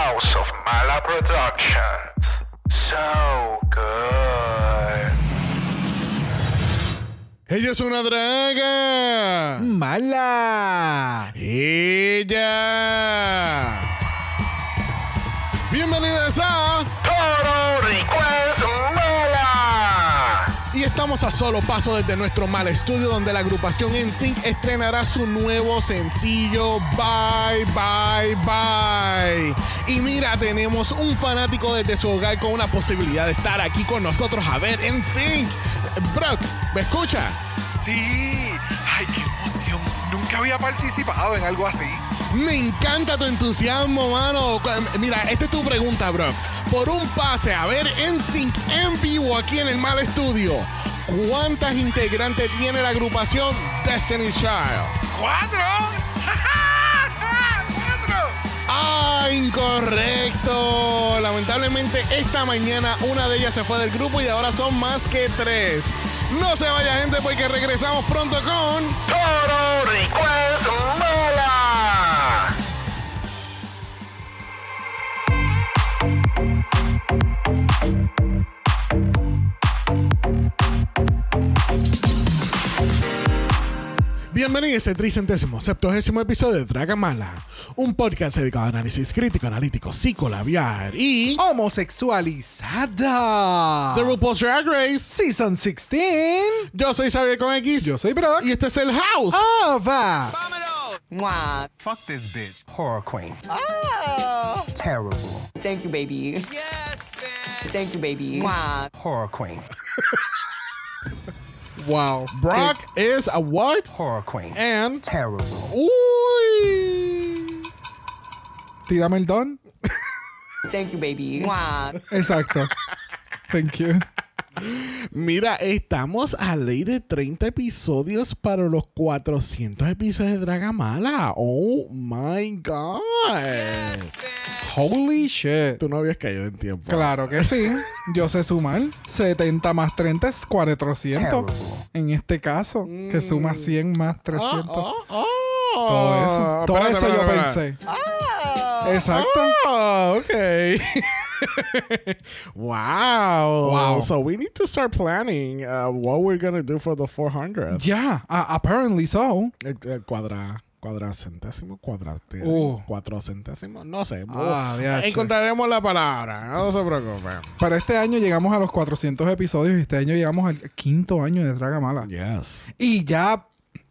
House of Mala Productions. So good. Ella es una draga. Mala. Ella. Bienvenidas a. Todo Request Mala. Y estamos a solo paso desde nuestro mal estudio donde la agrupación NSYNC estrenará su nuevo sencillo Bye Bye Bye. Y mira, tenemos un fanático desde su hogar con una posibilidad de estar aquí con nosotros a ver NSYNC. Brock, ¿me escucha? Sí. Ay, qué emoción. Nunca había participado en algo así. Me encanta tu entusiasmo, mano. Mira, esta es tu pregunta, Brock. Por un pase a ver NSYNC en vivo aquí en el Mal Estudio, ¿cuántas integrantes tiene la agrupación Destiny's Child? ¡Cuatro! ¡Cuatro! Ah, incorrecto. Lamentablemente esta mañana una de ellas se fue del grupo y ahora son más que tres. No se vaya gente porque regresamos pronto con... Request Bienvenidos a este tricentésimo, septuagésimo episodio de Dragamala, un podcast dedicado a análisis crítico, analítico, psicolabiar y... Homosexualizada. The RuPaul's Drag Race. Season 16. Yo soy Xavier con X. Yo soy Brock. Y este es el House. Ava. Mwah. Fuck this bitch. Horror queen. Oh. Terrible. Thank you, baby. Yes, Thank you, baby. Mwah. Horror queen. Wow. Brock is a what? Horror queen. And... Terrible. Uy. Tírame el don. Thank you, baby. Wow. Exacto. Thank you. Mira, estamos a ley de 30 episodios para los 400 episodios de Dragamala. Oh my God. Holy shit. Tú no habías caído en tiempo. Claro que sí. Yo sé sumar. 70 más 30 es 400. Terrible. En este caso, que suma 100 más 300. Ah, ah, Todo eso. Todo Espérate, eso yo espérate, pensé. espérate. Exacto. Ah, ok. wow. Wow. So we need to start planning uh, what we're going to do for the 400th. Yeah, uh, apparently so. El, el cuadra, cuadracentésimo, cuadrate, Uh. cuatrocentésimo, no sé. Ah, diache. encontraremos la palabra, no se preocupen. Para este año llegamos a los 400 episodios y este año llegamos al quinto año de Dragamala. Yes. Y ya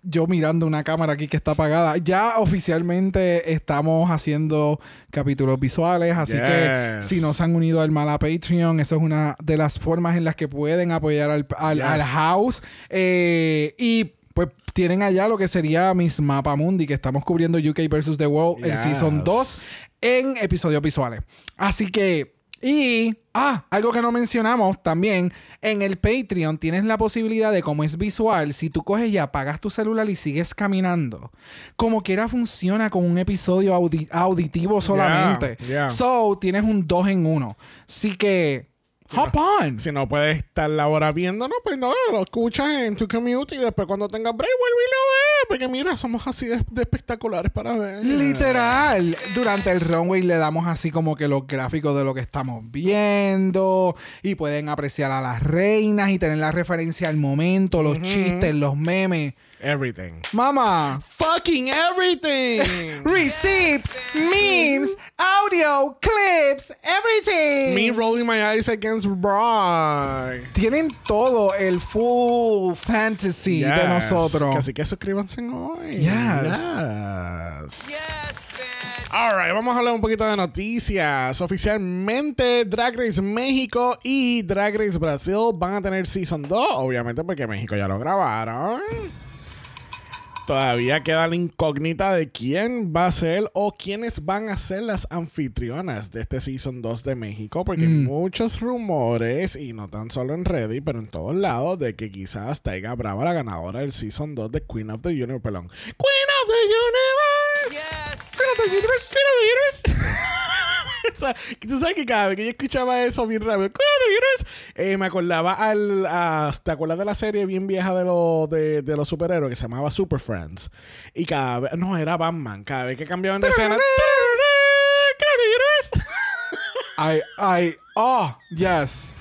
yo mirando una cámara aquí que está apagada, ya oficialmente estamos haciendo capítulos visuales, así que si no se han unido al Mala Patreon, eso es una de las formas en las que pueden apoyar al, al- Yes. al house. Eh, y pues tienen allá lo que sería Miss Mapa Mundi, que estamos cubriendo UK versus The World, el. Season 2, en episodios visuales. Así que... Y, ah, algo que no mencionamos también, en el Patreon tienes la posibilidad de, como es visual, si tú coges y apagas tu celular y sigues caminando, como quiera funciona con un episodio audi- auditivo solamente. yeah. So, tienes un 2 en 1. Así que, hop on. Si no puedes estar la hora viendo, no, pues no, lo escuchas en tu commute y después cuando tengas break vuelve y lo ves. Porque mira, somos así de, de espectaculares para ver. Literal, durante el runway le damos así como que los gráficos de lo que estamos viendo y pueden apreciar a las reinas y tener la referencia al momento, los chistes, los memes. Everything. Mamá, Fucking everything. receipts, memes, audio, clips, everything. Me rolling my eyes against Brock. Tienen todo el full fantasy de Yes. nosotros. Así que suscríbanse hoy. Yes. Yes. Alright, vamos a hablar un poquito de noticias. Oficialmente, Drag Race México y Drag Race Brasil van a tener Season 2, obviamente porque México ya lo grabaron. Todavía queda la incógnita de quién va a ser o quiénes van a ser las anfitrionas de este Season 2 de México, porque hay muchos rumores, y no tan solo en Reddit, pero en todos lados, de que quizás Taiga Brava la ganadora del Season 2 de Queen of the Universe. Perdón. Queen of the Universe. Queen of the Universe. Queen of the Universe. Sea, tú sabes que cada vez que yo escuchaba eso bien rápido, eh, me acordaba al. a- ¿Te acuerdas de la serie bien vieja de, los de, de los superhéroes que se llamaba Super Friends? Y cada vez. No, era Batman. Cada vez que cambiaban de escena. I, I, oh, yes.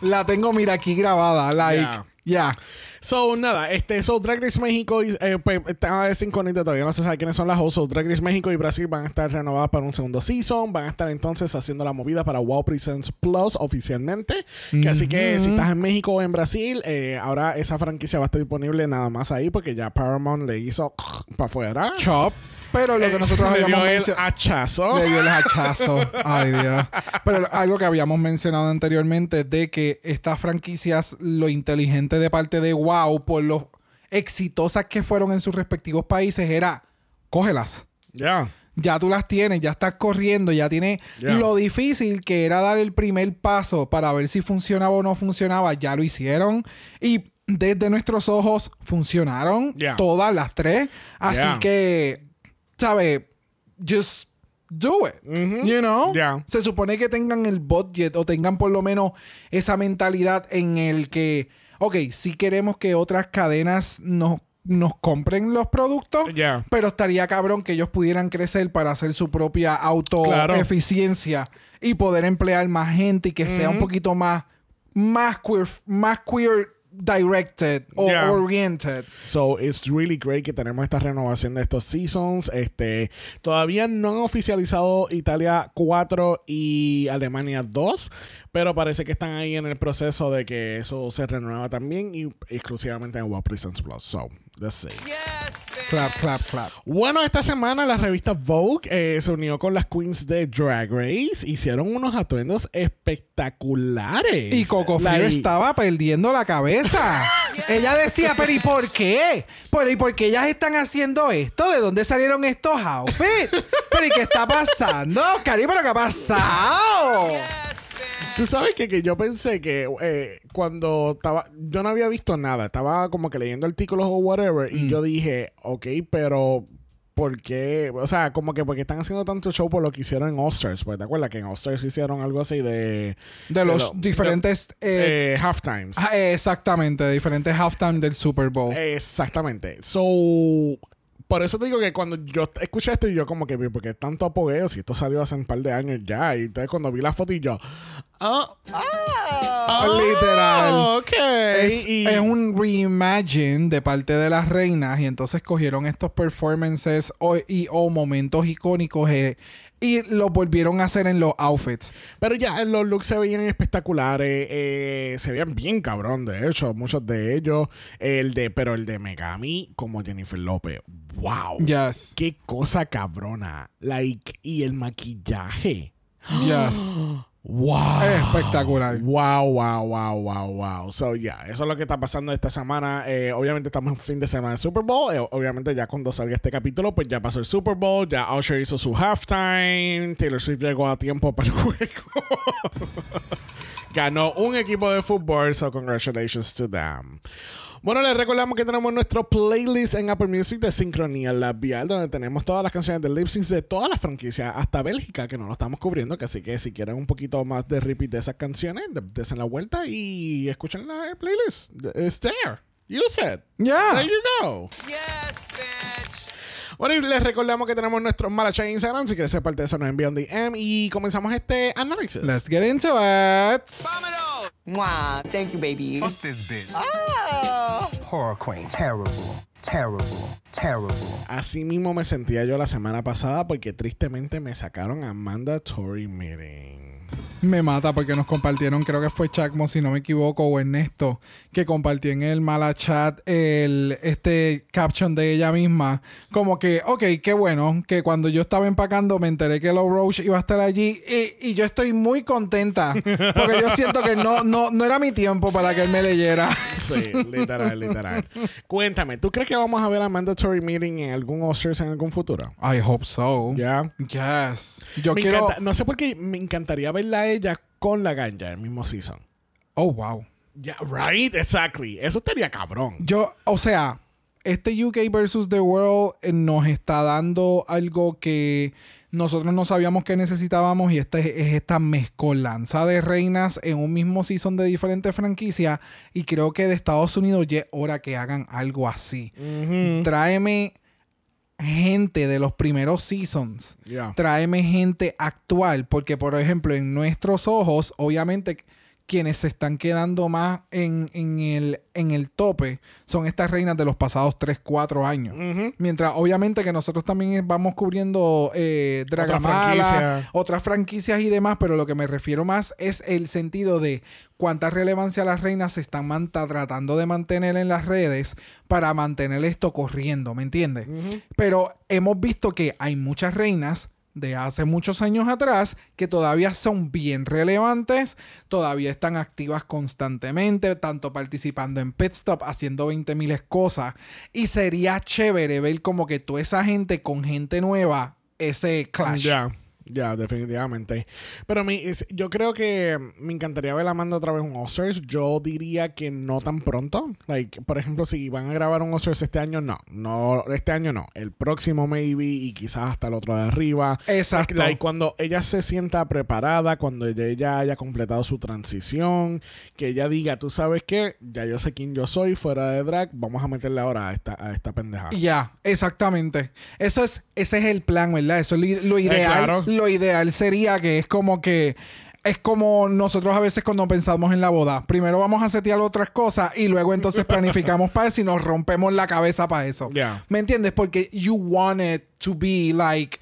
La tengo, mira, aquí grabada. Like, Yeah. yeah. So, nada, este, so Drag Race México y, eh, pues, está incógnita todavía, no se sabe quiénes son las hosts. So, Drag Race México y Brasil van a estar renovadas para un segundo season. Van a estar entonces haciendo la movida para Wow Presents Plus oficialmente. Que así que si estás en México o en Brasil, eh, ahora esa franquicia va a estar disponible nada más ahí porque ya Paramount le hizo para afuera. Chop. Pero lo que nosotros Le habíamos mencionado. hachazo. Le dio el hachazo. Ay, Dios. Pero algo que habíamos mencionado anteriormente de que estas franquicias, lo inteligente de parte de Wow, por lo exitosas que fueron en sus respectivos países, era cógelas. Ya. Ya tú las tienes, ya estás corriendo, ya tienes Yeah. lo difícil que era dar el primer paso para ver si funcionaba o no funcionaba, ya lo hicieron. Y desde nuestros ojos funcionaron Yeah. todas las tres. Así Yeah. que, ¿sabes? Just do it. You know? Yeah. Se supone que tengan el budget o tengan por lo menos esa mentalidad en el que, ok, si queremos que otras cadenas nos, nos compren los productos, Yeah. pero estaría cabrón que ellos pudieran crecer para hacer su propia Claro. autoeficiencia y poder emplear más gente y que sea un poquito más, más queer, más queer directed o Yeah. oriented. So it's really great que tenemos esta renovación de estos seasons. Este, todavía no han oficializado Italia 4 y Alemania 2, pero parece que están ahí en el proceso de que eso se renueva también y exclusivamente en Wow Presents Plus. So, let's see. Clap, clap, clap. Bueno, esta semana la revista Vogue eh, se unió con las queens de Drag Race. Hicieron unos atuendos espectaculares. Y Coco Frío estaba perdiendo la cabeza. Ella decía, pero ¿y por qué? ¿Pero y por qué ellas están haciendo esto? ¿De dónde salieron estos outfits? ¿Pero y qué está pasando? Cari, ¿pero qué ha pasado? Tú sabes que, que yo pensé que eh, cuando estaba, yo no había visto nada, estaba como que leyendo artículos o whatever, Mm. y yo dije, ok, pero ¿por qué? O sea, como que porque están haciendo tanto show por lo que hicieron en All-Stars, pues te acuerdas que en All-Stars hicieron algo así de... De los lo- diferentes... de- eh, eh, halftimes. ah, exactamente, de diferentes halftime del Super Bowl. Exactamente. So, por eso te digo que cuando yo escuché esto y yo como que, porque tanto apogeo, si esto salió hace un par de años ya, y entonces cuando vi la foto y yo, ah, ah, Literal. Ok. es, y, es un reimagine de parte de las reinas y entonces cogieron estos performances o, y, o momentos icónicos eh, y los volvieron a hacer en los outfits. Pero ya los looks se veían espectaculares, eh, se veían bien cabrón, de hecho, muchos de ellos. El de, pero el de Megami como Jennifer López, wow. Yes. Qué cosa cabrona. Like, y el maquillaje. Yes. Wow. Espectacular. Wow, wow, wow, wow, wow. So, yeah, eso es lo que está pasando esta semana. Eh, obviamente estamos en fin de semana de Super Bowl. Eh, obviamente ya cuando salga este capítulo, pues ya pasó el Super Bowl. Ya Usher hizo su halftime. Taylor Swift llegó a tiempo para el juego. Ganó un equipo de fútbol, so congratulations to them. Bueno, les recordamos que tenemos nuestro playlist en Apple Music de Sincronía Labial, donde tenemos todas las canciones de lip syncs de todas las franquicias, hasta Bélgica, que no lo estamos cubriendo. Que así que si quieren un poquito más de repeat de esas canciones, de- desen la vuelta y escuchen la playlist. It's there. Use it. Yeah. There you go. Bueno, y les recordamos que tenemos nuestro Maracha en Instagram. Si quieres ser parte de eso, nos envían un DM y comenzamos este análisis. Let's get into it. Mwah. Thank you, baby. Fuck this bitch. Horror queen. Terrible. Terrible. Terrible. Así mismo me sentía yo la semana pasada porque tristemente me sacaron a Mandatory Meeting. Me mata porque nos compartieron, creo que fue Chacmo, si no me equivoco, o Ernesto, que compartió en el mala chat el, este caption de ella misma. Como que, ok, qué bueno, que cuando yo estaba empacando me enteré que Low Roach iba a estar allí y, y yo estoy muy contenta porque yo siento que no, no, no era mi tiempo para que él me leyera. Sí, literal, literal. Cuéntame, ¿tú crees que vamos a ver a Mandatory Meeting en algún Oscars en algún futuro? I hope so. Ya. Yes. Yo Me quiero. encanta- no sé por qué me encantaría verla ella con la ganja el mismo season. Oh, wow. Ya, right, exactly. Eso estaría cabrón. Yo, o sea, este UK versus The World eh, nos está dando algo que nosotros no sabíamos que necesitábamos y esta es, es esta mezcolanza de reinas en un mismo season de diferentes franquicias y creo que de Estados Unidos ya es hora que hagan algo así. Tráeme gente de los primeros seasons. Yeah. Tráeme gente actual. Porque, por ejemplo, en nuestros ojos, obviamente, quienes se están quedando más en, en el, en el tope son estas reinas de los pasados 3, 4 años. Mientras, obviamente, que nosotros también vamos cubriendo eh, Dragamala, franquicia. otras franquicias y demás, pero lo que me refiero más es el sentido de cuánta relevancia las reinas se están tratando de mantener en las redes para mantener esto corriendo, ¿me entiendes? Pero hemos visto que hay muchas reinas de hace muchos años atrás que todavía son bien relevantes, todavía están activas constantemente, tanto participando en Pet Stop, haciendo 20 miles cosas. Y sería chévere ver como que toda esa gente con gente nueva, ese clash. Ya, definitivamente. Pero mi, es- yo creo que me encantaría ver Amanda otra vez un Oscars. Yo diría que no tan pronto. Like, por ejemplo, si van a grabar un Oscars este año, no. No, este año no. El próximo maybe y quizás hasta el otro de arriba. Exacto. Like, cuando ella se sienta preparada, cuando ella, haya completado su transición, que ella diga, tú sabes qué, ya yo sé quién yo soy fuera de drag, vamos a meterle ahora a esta, a esta pendejada. Ya, exactamente. Eso es, ese es el plan, ¿verdad? Eso es lo, lo ideal. Eh, claro. Lo ideal sería que es como que es como nosotros a veces cuando pensamos en la boda. Primero vamos a setear otras cosas y luego entonces planificamos para eso y nos rompemos la cabeza para eso. Ya. ¿Me entiendes? Porque you want it to be like,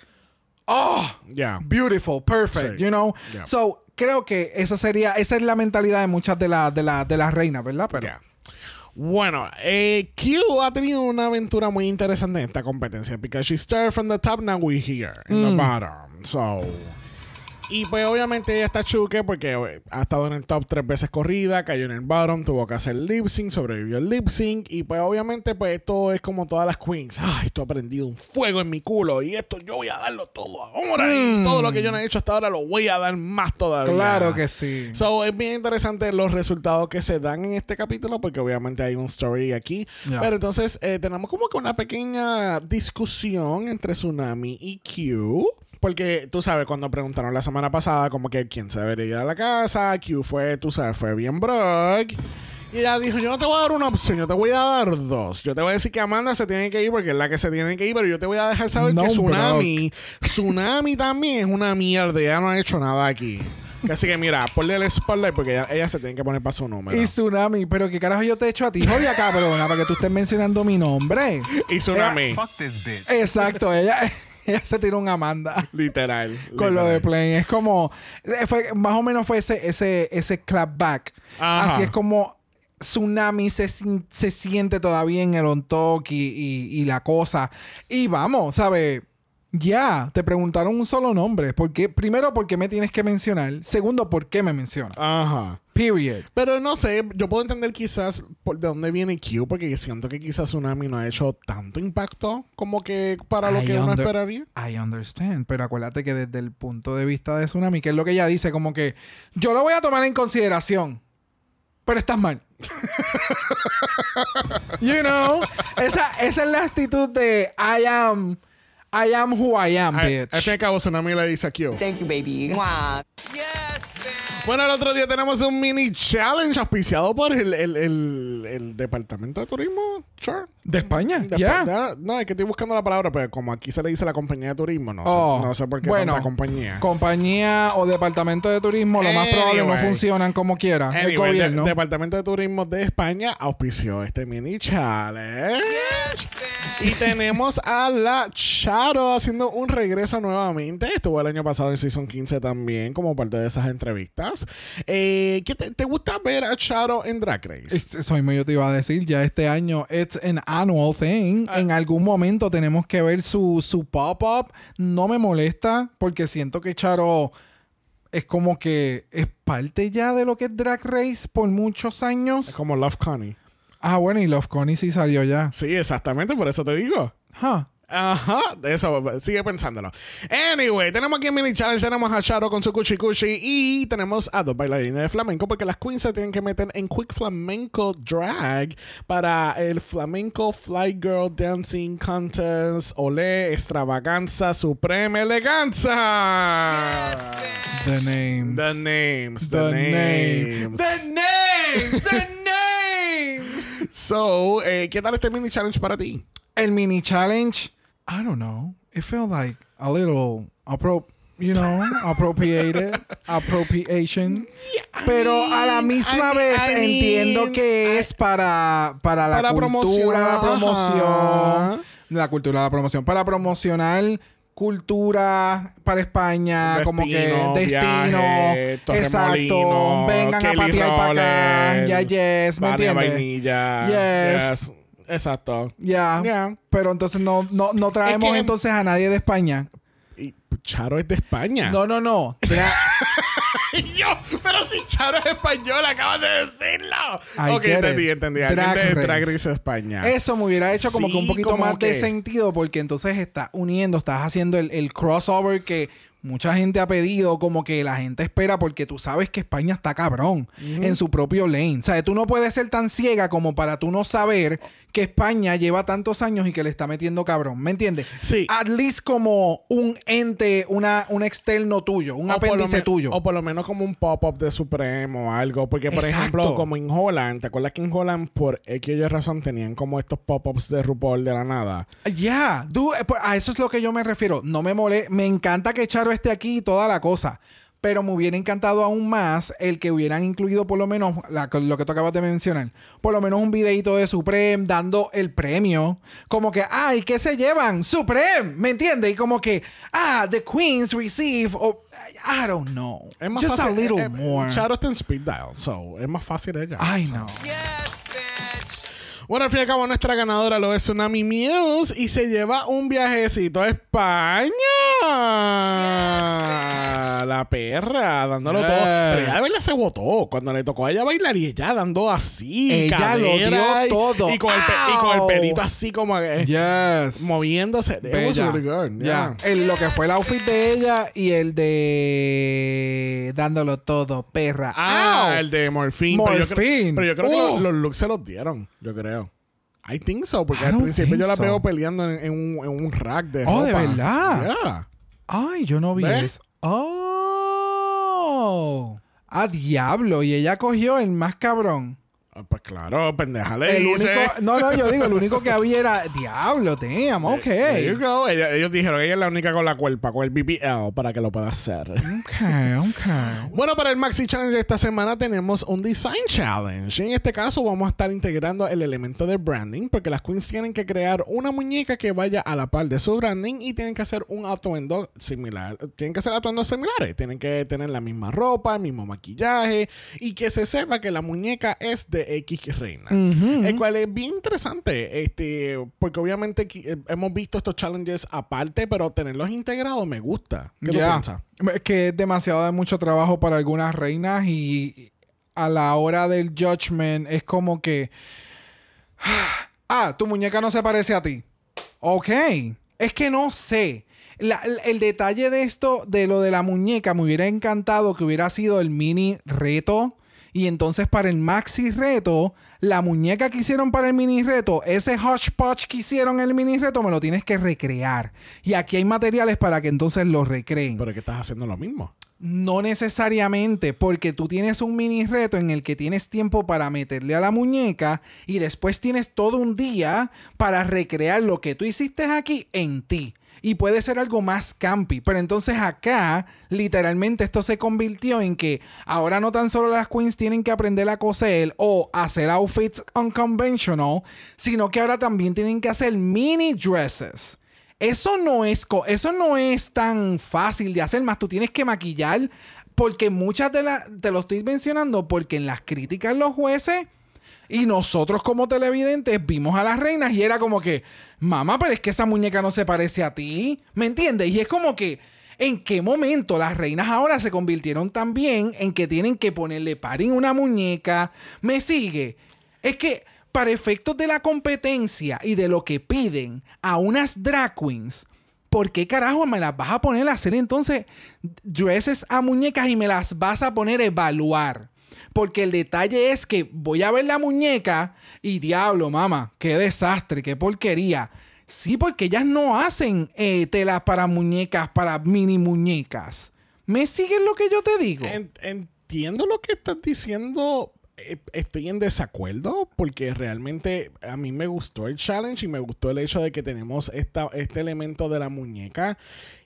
oh, Ya. beautiful, perfect, Sí. you know? Yeah. So, creo que esa sería, esa es la mentalidad de muchas de, las de, la- de las reinas, ¿verdad? Pero. Bueno, eh, Q ha tenido una aventura muy interesante en esta competencia. Because she started from the top, now we here, in the bottom. So. Y pues obviamente ella está chuque porque eh, ha estado en el top tres veces corrida, cayó en el bottom, tuvo que hacer lip sync, sobrevivió el lip sync y pues obviamente pues esto es como todas las queens. Ay, esto ha prendido un fuego en mi culo y esto yo voy a darlo todo ahora y todo lo que yo no he hecho hasta ahora lo voy a dar más todavía. Claro que sí. So, es bien interesante los resultados que se dan en este capítulo, porque obviamente hay un story aquí. Pero entonces eh, tenemos como que una pequeña discusión entre Tsunami y Q. Porque tú sabes, cuando preguntaron la semana pasada, como que quién se debería ir a la casa, Q fue, tú sabes, fue bien Brock. Y ella dijo: Yo no te voy a dar una opción, yo te voy a dar dos. Yo te voy a decir que Amanda se tiene que ir porque es la que se tiene que ir, pero yo te voy a dejar saber No, que Tsunami, Tsunami también es una mierda, ella no ha hecho nada aquí. Así que mira, ponle el spotlight porque ella, ella se tiene que poner para su número. Y Tsunami, pero qué carajo yo te he hecho a ti, jodia cabrona, para que tú estés mencionando mi nombre. Y Tsunami, Fuck this bitch. Exacto, ella, ella se tiró un Amanda literal. con lo de. Plane. Es como, eh, fue, más o menos fue ese, ese, ese clapback. Ajá. Así es como Tsunami se, se siente todavía en el on talk y, y- y la cosa. Y vamos, ¿sabes? Ya, te preguntaron un solo nombre. ¿Por qué? Primero, ¿por qué me tienes que mencionar? Segundo, ¿por qué me mencionas? Ajá. Period. Pero no sé, yo puedo entender quizás por de dónde viene Q, porque siento que quizás Tsunami no ha hecho tanto impacto como que para lo I que uno esperaría. I understand, pero acuérdate que desde el punto de vista de Tsunami, que es lo que ella dice, como que yo lo voy a tomar en consideración, pero estás mal. you know, esa, esa es la actitud de I am, I am who I am, bitch. al fin y al cabo, Tsunami le dice a Q. Thank you, baby. Mwah. Bueno, el otro día tenemos un mini challenge auspiciado por el, el, el, el Departamento de Turismo. Sure. De España, De- ya. de- No, es que estoy buscando la palabra, pero como aquí se le dice la compañía de turismo, no, Oh, sé, no sé por qué bueno, tanta compañía. Compañía o departamento de turismo, lo más probable no funcionan como quiera. el Anyway, el gobierno. de- Departamento de Turismo de España auspició este mini challenge. Y tenemos a la Charo haciendo un regreso nuevamente. Estuvo el año pasado en Season 15 también, como parte de esas entrevistas. Eh, ¿qué te, te gusta ver a Charo en Drag Race? Es- Eso mismo yo te iba a decir, ya este año it's an annual thing. Ah. En algún momento tenemos que ver su, su pop-up. No me molesta porque siento que Charo es como que es parte ya de lo que es Drag Race por muchos Es años. como Love Connie. Ah, bueno, y Love Connie sí salió ya. Sí, exactamente, por eso te digo. Huh. Ajá, de eso, sigue pensándolo. Anyway, tenemos aquí en Mini Challenge, tenemos a Charo con su cuchi cuchi y tenemos a dos bailarines de flamenco porque las queens se tienen que meter en Quick Flamenco Drag para el Flamenco Fly Girl Dancing Contest Olé Extravaganza Suprema Eleganza. The names. The names, the, The names. names. The names. The names. So, eh, ¿qué tal este mini challenge para ti? El mini challenge. I don't know. It felt like a little appro you know, appropriated, appropriation. Pero a la misma I mean- vez I mean, entiendo que es para, para la Para cultura, promoción, la promoción. La cultura, la promoción. Para promocionar cultura para España, como que Destino, viaje, exacto. Vengan a patear para acá. Ya, yes, ¿me entiendes? Vainilla. Yes. yes. Exacto. Ya. Pero entonces no, no, no traemos Es que- entonces a nadie de España. Charo es de España. No, no, no. Tra- Y yo, pero si Charo es español, acabas de decirlo. Ok, entendí, entendí. Drag de Race. Drag Race España. Eso me hubiera hecho como Sí, que un poquito más de sentido porque entonces estás uniendo, estás haciendo el, el crossover que mucha gente ha pedido, como que la gente espera porque tú sabes que España está cabrón en su propio lane. O sea, tú no puedes ser tan ciega como para tú no saber que España lleva tantos años y que le está metiendo cabrón. ¿Me entiendes? Sí. At least como un ente, una, un externo tuyo, un O apéndice tuyo. O por lo menos como un pop-up de Supremo o algo. Porque, por Exacto. ejemplo, como en Holland, ¿te acuerdas que en Holland, por X o Y razón, tenían como estos pop-ups de RuPaul de la nada? Ya, eh, pues, a eso es lo que yo me refiero. No me mole, me encanta que Charo esté aquí y toda la cosa. Pero me hubiera encantado aún más el que hubieran incluido por lo menos la- lo que tú acabas de mencionar. Por lo menos un videito de Supreme dando el premio. Como que, ay, ¿qué se llevan? Supreme, ¿me entiendes? Y como que, ah, the queens receive, o I don't know. Es más Just fácil. a little eh, eh, more. Charo está en speed dial, so es más fácil ella. I know. Bueno, al fin y al cabo, nuestra ganadora lo es Tsunami Muse y se lleva un viajecito a España. La perra, dándolo Yes. todo. Pero ella de verdad se votó cuando le tocó a ella bailar y ella dando así. Ella lo dio y- todo. Y con, el, y con el Ow. pelito así como eh, Yes. moviéndose. Bella. really good, Ya. yeah. El- lo que fue el outfit de ella y el de dándolo todo, perra. Ah, Ow. el de Morphine. Pero yo creo, Morphine. pero yo creo que Uh. los, los looks se los dieron, yo creo. I think so, porque I al principio yo la so. veo peleando en, en un, en un rack de Oh, ¿de verdad? Yeah. Ay, yo no vi ¿Ves? eso. Oh. A diablo. Y ella cogió el más cabrón. Ah, Pues claro, pendeja le El dice. único. No, no, yo digo, el único que había era. Diablo, damn, ok. There you go. Ella- ellos dijeron que ella es la única con la cuerpa, con el BBL, para que lo pueda hacer. Ok, ok. Bueno, para el Maxi Challenge de esta semana tenemos un Design Challenge. En este caso vamos a estar integrando el elemento de branding porque las queens tienen que crear una muñeca que vaya a la par de su branding y tienen que hacer un atuendo similar. Tienen que hacer atuendos similares. Tienen que tener la misma ropa, el mismo maquillaje y que se sepa que la muñeca es de X reina. El cual es bien interesante, este, porque obviamente eh, hemos visto estos challenges aparte, pero tenerlos integrados me gusta. ¿Qué tú Ya. piensas? Es que es demasiado de mucho trabajo para algunas reinas y a la hora del judgment es como que... Ah, tu muñeca no se parece a ti. Ok. Es que no sé. La- el detalle de esto, de lo de la muñeca, me hubiera encantado que hubiera sido el mini reto. Y entonces para el maxi reto, la muñeca que hicieron para el mini reto, ese hodgepodge que hicieron en el mini reto, me lo tienes que recrear. Y aquí hay materiales para que entonces lo recreen. Pero que estás haciendo lo mismo. No necesariamente, porque tú tienes un mini reto en el que tienes tiempo para meterle a la muñeca y después tienes todo un día para recrear lo que tú hiciste aquí en ti. Y puede ser algo más campi. Pero entonces acá, literalmente, esto se convirtió en que ahora no tan solo las queens tienen que aprender a coser o hacer outfits unconventional, sino que ahora también tienen que hacer mini dresses. Eso no es eso no es tan fácil de hacer, más tú tienes que maquillar porque muchas de las te lo estoy mencionando porque en las críticas los jueces y nosotros como televidentes vimos a las reinas y era como que, mamá, pero es que esa muñeca no se parece a ti, ¿me entiendes? Y es como que, ¿en qué momento las reinas ahora se convirtieron también en que tienen que ponerle parín a una muñeca? ¿Me sigue? Es que para efectos de la competencia y de lo que piden a unas drag queens, ¿por qué carajo me las vas a poner a hacer entonces dresses a muñecas y me las vas a poner a evaluar? Porque el detalle es que voy a ver la muñeca y diablo, mamá, qué desastre, qué porquería. Sí, porque ellas no hacen eh, telas para muñecas, para mini muñecas. ¿Me siguen lo que yo te digo? En- entiendo lo que estás diciendo eh, estoy en desacuerdo porque realmente a mí me gustó el challenge y me gustó el hecho de que tenemos esta, este elemento de la muñeca.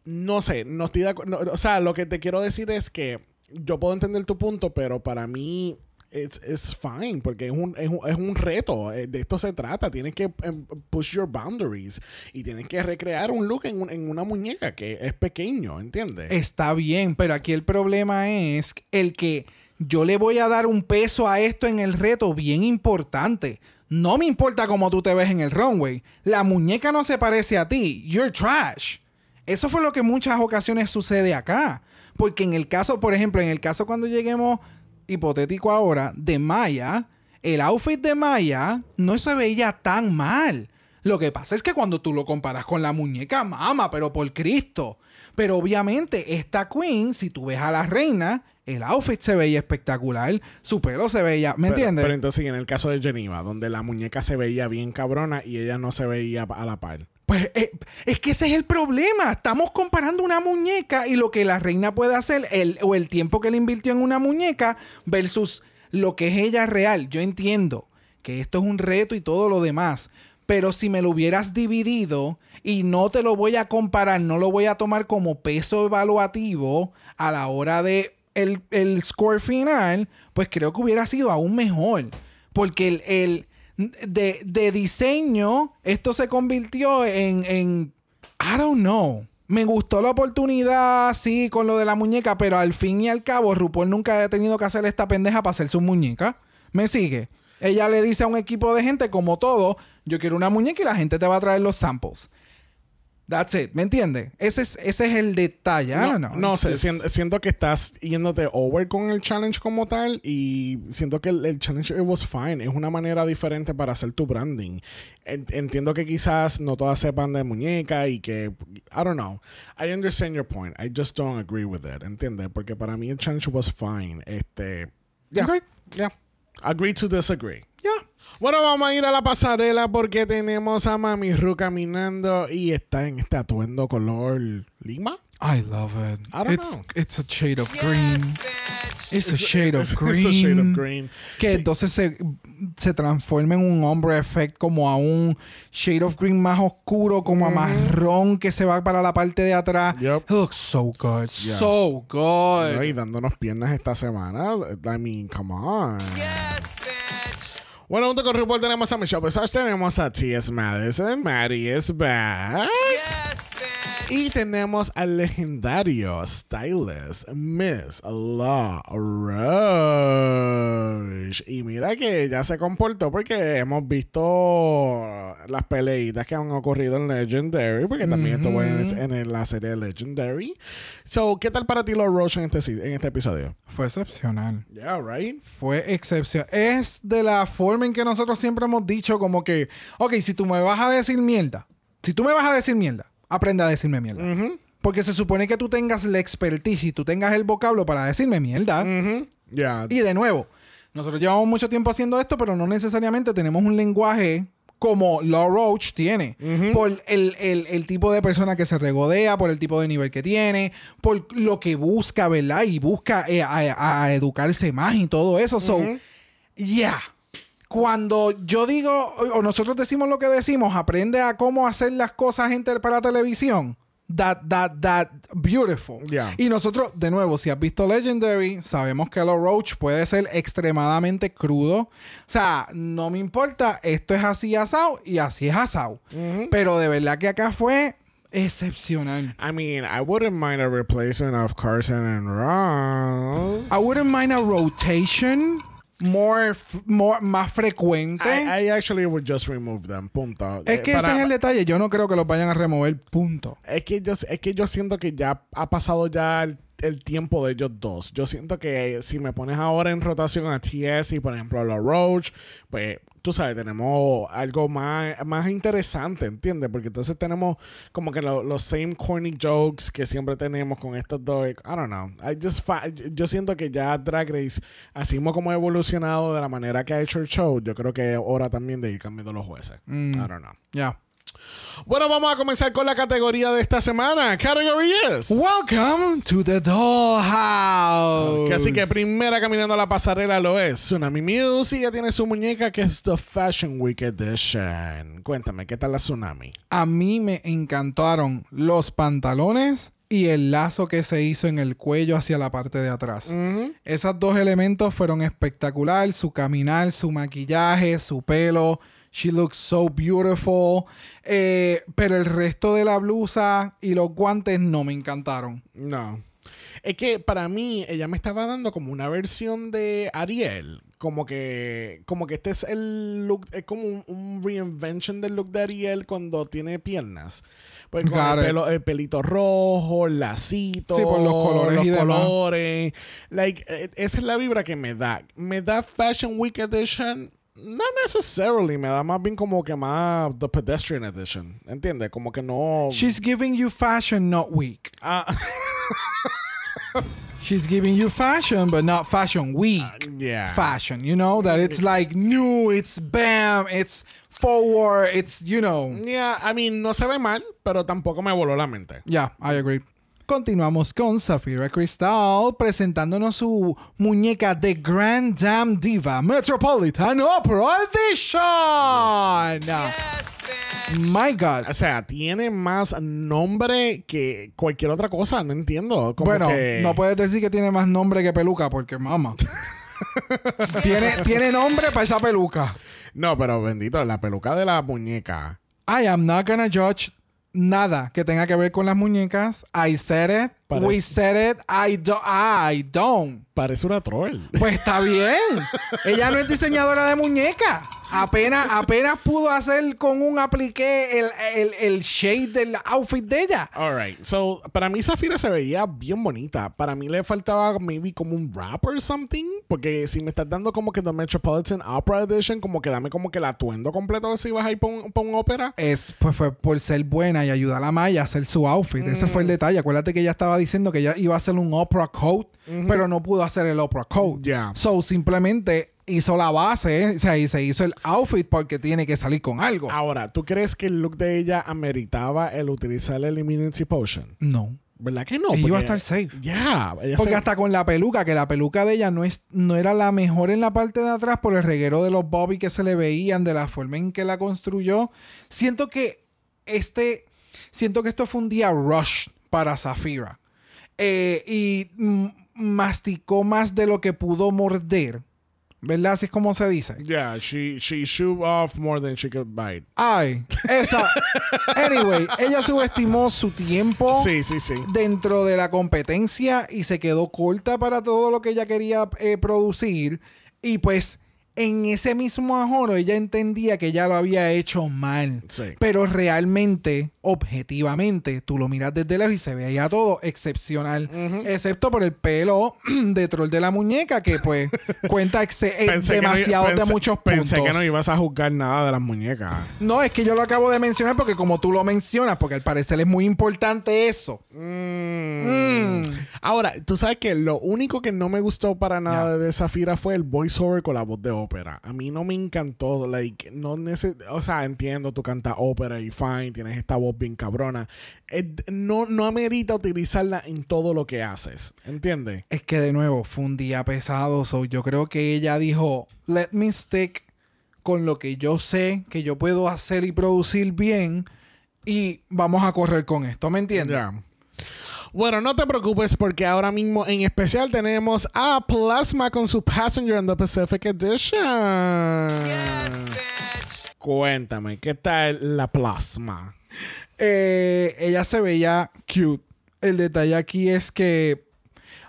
No sé, no estoy de acuerdo. o sea, lo que te quiero decir es que yo puedo entender tu punto, pero para mí es fine porque es un, es un, es un reto. eh, De esto se trata. Tienes que em, push your boundaries y tienes que recrear un look en, un- en una muñeca que es pequeño, ¿entiendes? Está bien, pero aquí el problema es el que yo le voy a dar un peso a esto en el reto bien importante. No me importa cómo tú te ves en el runway. La muñeca no se parece a ti. You're trash. Eso fue lo que en muchas ocasiones sucede acá. Porque en el caso, por ejemplo, en el caso cuando lleguemos, hipotético ahora, de Maya, el outfit de Maya no se veía tan mal. Lo que pasa es que cuando tú lo comparas con la muñeca, mama, pero por Cristo. Pero obviamente, esta queen, si tú ves a la reina, el outfit se veía espectacular, su pelo se veía, ¿me Pero- entiendes? Pero entonces, y en el caso de Geneva, donde la muñeca se veía bien cabrona y ella no se veía a la par. Pues eh, es que ese es el problema. Estamos comparando una muñeca y lo que la reina puede hacer el, o el tiempo que le invirtió en una muñeca versus lo que es ella real. Yo entiendo que esto es un reto y todo lo demás. Pero si me lo hubieras dividido y no te lo voy a comparar, no lo voy a tomar como peso evaluativo a la hora de el, el score final, pues creo que hubiera sido aún mejor. Porque el, el- de, de diseño, esto se convirtió en, en. I don't know. Me gustó la oportunidad, sí, con lo de la muñeca, pero al fin y al cabo, RuPaul nunca ha tenido que hacer esta pendeja para hacer su muñeca. ¿Me sigue? Ella le dice a un equipo de gente, como todo, yo quiero una muñeca y la gente te va a traer los samples. That's it, ¿me entiendes? Ese es, ese es el detalle. Know. no It's sé, siento, siento que estás yéndote over con el challenge como tal y siento que el, el challenge it was fine. Es una manera diferente para hacer tu branding. En- entiendo que quizás no todas sepan de muñeca y que, I don't know. I understand your point. I just don't agree with it, ¿entiendes? Porque para mí el challenge was fine. Este, yeah, Ok. yeah. Agree to disagree. Ya. Bueno, vamos a ir a la pasarela porque tenemos a Mami Ru caminando y está en este atuendo color lima. I love it. I don't it's, know. it's a shade of green. It's a shade of It's a green. shade of green. Que Sí. entonces se, se transforma en un hombre effect como a un shade of green más oscuro, como a marrón que se va para la parte de atrás. Yep. It looks so good. So good. No, y dándonos piernas esta semana. I mean, come on. Bueno, junto con RuPaul tenemos a Michelle Visage, tenemos a T.S. Madison, Maddie is back. Y tenemos al legendario stylist Miss La Roche. Y mira que ya se comportó porque hemos visto las peleitas que han ocurrido en Legendary, porque también estuvo en, en la serie Legendary. So, ¿qué tal para ti La Roche en este, en este episodio? Fue excepcional. Yeah, right? Fue excepcional. Es de la forma en que nosotros siempre hemos dicho como que, ok, si tú me vas a decir mierda, si tú me vas a decir mierda, aprende a decirme mierda. Porque se supone que tú tengas la expertise y tú tengas el vocablo para decirme mierda. Yeah. Y de nuevo, nosotros llevamos mucho tiempo haciendo esto, pero no necesariamente tenemos un lenguaje como Law Roach tiene. Por el, el- el tipo de persona que se regodea, por el tipo de nivel que tiene, por lo que busca, ¿verdad? Y busca eh, a, a educarse más y todo eso. So, yeah. Cuando yo digo, o nosotros decimos lo que decimos, aprende a cómo hacer las cosas gente para la televisión. That, that, that, beautiful. Yeah. Y nosotros, de nuevo, si has visto Legendary, sabemos que Lo Roach puede ser extremadamente crudo. O sea, no me importa, esto es así asado y así es asado. Pero de verdad que acá fue excepcional. I mean, I wouldn't mind a replacement of Carson and Ross. I wouldn't mind a rotation more, more más frecuente. I, I actually would just remove them. Punto. es Eh, que para- ese es el detalle. Yo no creo que los vayan a remover, punto. Es que yo, es que yo siento que ya ha pasado ya el, el tiempo de ellos dos. Yo siento que si me pones ahora en rotación a TS y por ejemplo a la Roach, pues tú sabes, tenemos algo más, más interesante, ¿entiendes? Porque entonces tenemos como que lo- los same corny jokes que siempre tenemos con estos dos. I don't know. I just yo siento que ya Drag Race, así como como ha evolucionado de la manera que ha hecho el show, yo creo que es hora también de ir cambiando los jueces. I don't know. Ya. Bueno, vamos a comenzar con la categoría de esta semana. Category is. Welcome to the Dollhouse. Que así que primera caminando a la pasarela lo es Tsunami Muse y ya tiene su muñeca que es The Fashion Week Edition. Cuéntame, ¿qué tal la Tsunami? A mí me encantaron los pantalones y el lazo que se hizo en el cuello hacia la parte de atrás. Esos dos elementos fueron espectacular. Su caminar, su maquillaje, su pelo. She looks so beautiful. Eh, pero el resto de la blusa y los guantes no me encantaron. No. Es que para mí ella me estaba dando como una versión de Ariel. Como que, como que este es el look, es como un, un reinvention del look de Ariel cuando tiene piernas. Pues con el, it. pelo, el pelito rojo, el lacito, Sí, por los colores los y demás. colores. Like, eh, esa es la vibra que me da. Me da Fashion Week Edition. Not necessarily, me da más bien como que más The Pedestrian Edition. ¿Entiendes? Como que no. She's giving you fashion, not weak. Ah, She's giving you fashion, but not fashion weak. yeah. Fashion, you know, that it's like new, it's bam, it's forward, it's, you know. Yeah, I mean, no se ve mal, pero tampoco me voló la mente. Yeah, I agree. Continuamos con Safira Cristal presentándonos su muñeca de Grand Dame Diva Metropolitan Opera Edition. My God. O sea, tiene más nombre que cualquier otra cosa, no entiendo. Como Bueno, que- no puedes decir que tiene más nombre que peluca porque mamá. tiene, tiene nombre para esa peluca. No, pero bendito, la peluca de la muñeca. I am not gonna judge nada que tenga que ver con las muñecas. I said it. Parece- We said it. I don't. I don't. Parece una troll. Pues está bien. Ella no es diseñadora de muñecas. Apenas, apenas pudo hacer con un apliqué el, el, el shade del outfit de ella. Alright, so para mí Zafira se veía bien bonita. Para mí le faltaba maybe como un rap or something. Porque si me estás dando como que The Metropolitan Opera Edition, como que dame como que el atuendo completo si vas a ir para un, ópera. Es, pues fue por ser buena y ayudar a la Maya a hacer su outfit. Ese fue el detalle. Acuérdate que ella estaba diciendo que ella iba a hacer un opera coat, pero no pudo hacer el opera coat. Ya. So simplemente hizo la base, o sea, y se hizo el outfit porque tiene que salir con algo. Ahora, ¿tú crees que el look de ella ameritaba el utilizar el Immunity Potion? No. ¿Verdad que no? Ella iba a estar safe. Ya. Porque se- hasta con la peluca, que la peluca de ella no, es, no era la mejor en la parte de atrás por el reguero de los bobby que se le veían, de la forma en que la construyó. Siento que este. Siento que esto fue un día rush para Zafira. Eh, y masticó más de lo que pudo morder. ¿Verdad? Así es como se dice. Yeah, she, she shoot off more than she could bite. Ay, esa. Anyway, ella subestimó su tiempo Sí, sí, sí. dentro de la competencia y se quedó corta para todo lo que ella quería eh, producir. Y pues en ese mismo ajoro ella entendía que ella lo había hecho mal. Sí. Pero realmente, objetivamente, tú lo miras desde lejos y se veía todo excepcional. Excepto por el pelo de troll de la muñeca, que pues cuenta eh, no demasiado de muchos puntos. Pensé que no ibas a juzgar nada de las muñecas. No, es que yo lo acabo de mencionar porque como tú lo mencionas, porque al parecer es muy importante eso. Mm. Ahora, tú sabes que lo único que no me gustó para nada de Zafira fue el voiceover con la voz de ópera. A mí no me encantó. Like, no neces- o sea, entiendo, tú cantas ópera y fine, tienes esta voz bien cabrona. Eh, no, no amerita utilizarla en todo lo que haces. ¿Entiendes? Es que de nuevo fue un día pesado. So yo creo que ella dijo: Let me stick con lo que yo sé que yo puedo hacer y producir bien. Y vamos a correr con esto. ¿Me entiendes? Bueno, no te preocupes porque ahora mismo en especial tenemos a Plasma con su Passenger in the Pacific Edition. Cuéntame, ¿qué tal la Plasma? Eh, ella se veía cute. El detalle aquí es que,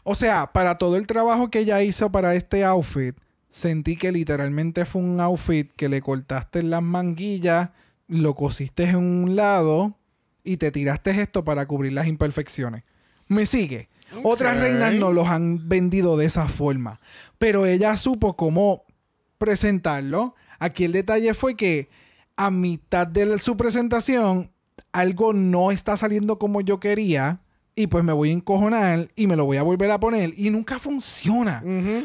o sea, para todo el trabajo que ella hizo para este outfit, sentí que literalmente fue un outfit que le cortaste las manguillas, lo cosiste en un lado y te tiraste esto para cubrir las imperfecciones. ¿Me sigue? Otras reinas no los han vendido de esa forma, pero ella supo cómo presentarlo. Aquí el detalle fue que a mitad de su presentación algo no está saliendo como yo quería y pues me voy a encojonar y me lo voy a volver a poner y nunca funciona.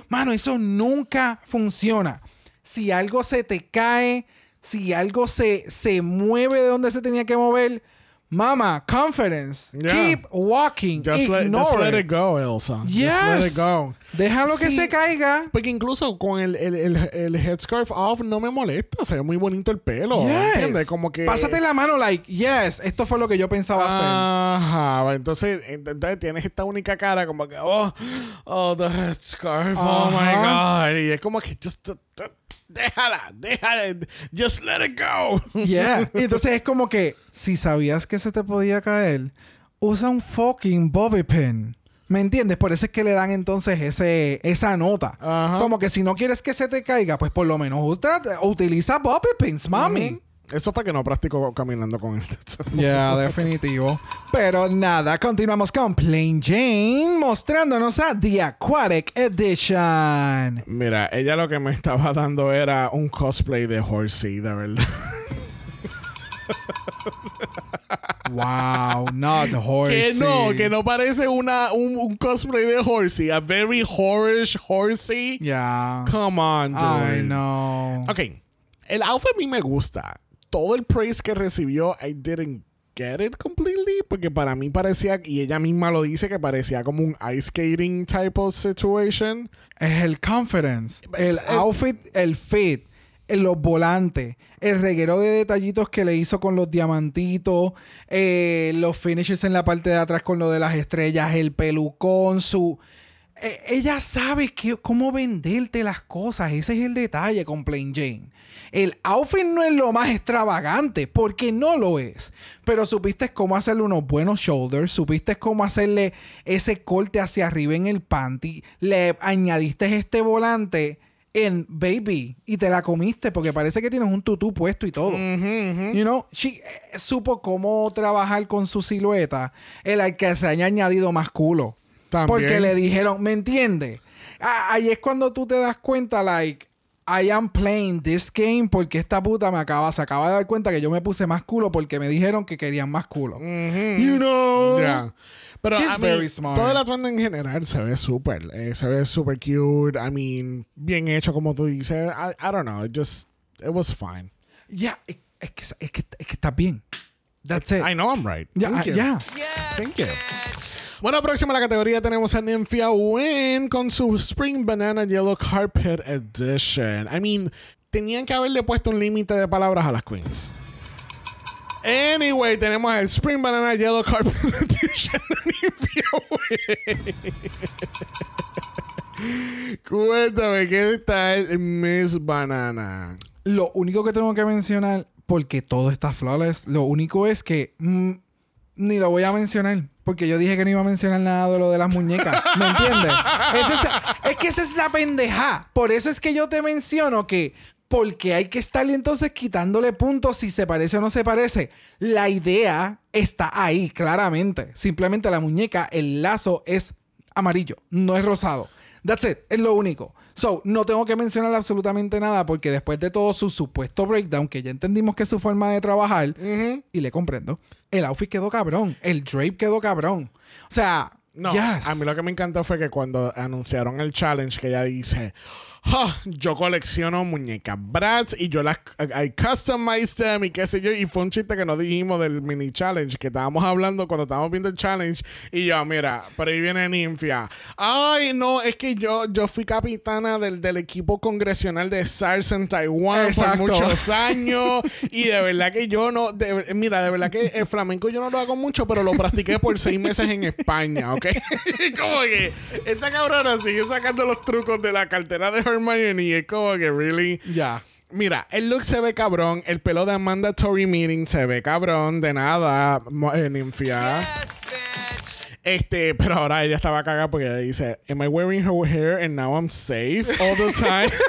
Mano, eso nunca funciona. Si algo se te cae, Si algo se, se mueve de donde se tenía que mover, mama, confidence, Yeah. keep walking, Just, let, ignore just let it. it go, Elsa. Yes. Just let it go. Déjalo que Sí. se caiga. Porque incluso con el, el, el, el headscarf off no me molesta. Se ve muy bonito el pelo. Yes. ¿Entiendes? Como que. Pásate la mano, like, yes, esto fue lo que yo pensaba hacer. Ajá, entonces, entonces tienes esta única cara como que, oh, oh, the headscarf, oh my Ajá. god. Y es como que, just, déjala, déjala, just let it go. Yeah. Y Entonces es como que, si sabías que se te podía caer, usa un fucking bobby pin. ¿Me entiendes? Por eso es que le dan entonces ese, esa nota. Como que si no quieres que se te caiga, pues por lo menos usa- utiliza bobby pins, mami. Eso fue que no practico caminando con él. Ya, definitivo. Pero nada, continuamos con Plain Jane mostrándonos a The Aquatic Edition. Mira, ella lo que me estaba dando era un cosplay de Horsey, de verdad. Wow, not horsey. Que no, que no parece una, un, un cosplay de Horsey. A very horish Horsey. Ya. Come on, dude. Ay, no. Ok, el outfit a mí me gusta. Todo el praise que recibió, I didn't get it completely. Porque para mí parecía, y ella misma lo dice, que parecía como un ice skating type of situation. Es el confidence, el outfit, el fit, el- los volantes, el reguero de detallitos que le hizo con los diamantitos, eh, los finishes en la parte de atrás con lo de las estrellas, el pelucón, su... eh, ella sabe que, cómo venderte las cosas. Ese es el detalle con Plain Jane. El outfit no es lo más extravagante, porque no lo es. Pero supiste cómo hacerle unos buenos shoulders, supiste cómo hacerle ese corte hacia arriba en el panty, le añadiste este volante en Baby y te la comiste porque parece que tienes un tutú puesto y todo. You know, she eh, supo cómo trabajar con su silueta, el al que se haya añadido más culo. También. Porque le dijeron, ¿me entiendes? Ah, Ahí es cuando tú te das cuenta, like, I am playing this game porque esta puta me acaba, se acaba de dar cuenta que yo me puse más culo porque me dijeron que querían más culo. You know? Yeah. Pero She's I mean, very smart. todo el atuendo en general se ve súper. eh, se ve súper cute. I mean, bien hecho como tú dices. I, I don't know. It just, it was fine. Ya, es, es que, es, que, es que está bien. That's it. I know I'm right. Ya, Thank you. ya. Thank you. Bueno, próxima a la categoría tenemos a Nymphia Win con su Spring Banana Yellow Carpet Edition. I mean, tenían que haberle puesto un límite de palabras a las queens. Anyway, tenemos el Spring Banana Yellow Carpet Edition de Nymphia Win. Cuéntame, ¿qué tal Miss Banana? Lo único que tengo que mencionar, porque todo está flawless, lo único es que mm, ni lo voy a mencionar. Porque yo dije que no iba a mencionar nada de lo de las muñecas. ¿Me entiendes? Es que esa es la pendeja. Por eso es que yo te menciono que. Porque hay que estarle entonces quitándole puntos si se parece o no se parece. La idea está ahí, claramente. Simplemente la muñeca, el lazo es amarillo, no es rosado. That's it, es lo único. So, no tengo que mencionar absolutamente nada porque después de todo su supuesto breakdown, que ya entendimos que es su forma de trabajar, y le comprendo, el outfit quedó cabrón, el drape quedó cabrón. O sea, No, yes. a mí lo que me encantó fue que cuando anunciaron el challenge, que ella dice, "Ja, yo colecciono muñecas Bratz y yo las I customize them y qué sé yo. Y fue un chiste que no dijimos del mini challenge, que estábamos hablando cuando estábamos viendo el challenge. Y yo, mira, por ahí viene Ninfia. Ay, no, es que yo, yo fui capitana del, del equipo congresional de SARS en Taiwán Exacto. por muchos años. y de verdad que yo no, de- mira, de verdad que el flamenco yo no lo hago mucho, pero lo practiqué por seis meses en España, ¿ok? como que esta cabrona sigue sacando los trucos de la cartera de Hermione y es como que, really. Ya. Mira, el look se ve cabrón, el pelo de Amanda Tory Meeting se ve cabrón, de nada, eh, ninfia. Este, pero ahora ella estaba cagada porque ella dice, Am I wearing her hair and now I'm safe all the time?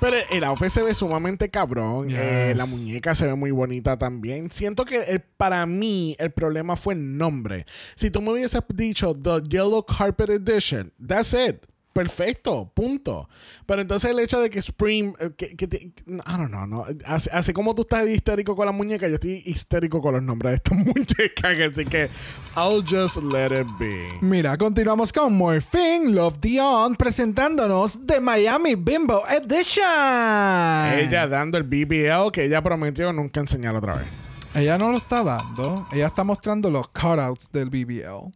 Pero el outfit se ve sumamente cabrón. Eh, Yes. la muñeca se ve muy bonita también. Siento que el- para mí el problema fue el nombre. Si tú me hubieses dicho The Yellow Carpet Edition, that's it. Perfecto, punto. Pero entonces el hecho de que Spring, eh, que, que I don't know, no. Así, así como tú estás histérico con la muñeca, yo estoy histérico con los nombres de estas muñecas. Así que I'll just let it be. Mira, continuamos con Morphine Love Dion presentándonos The Miami Bimbo Edition. Ella dando el BBL que ella prometió nunca enseñar otra vez. Ella no lo está dando. Ella está mostrando los cutouts del BBL.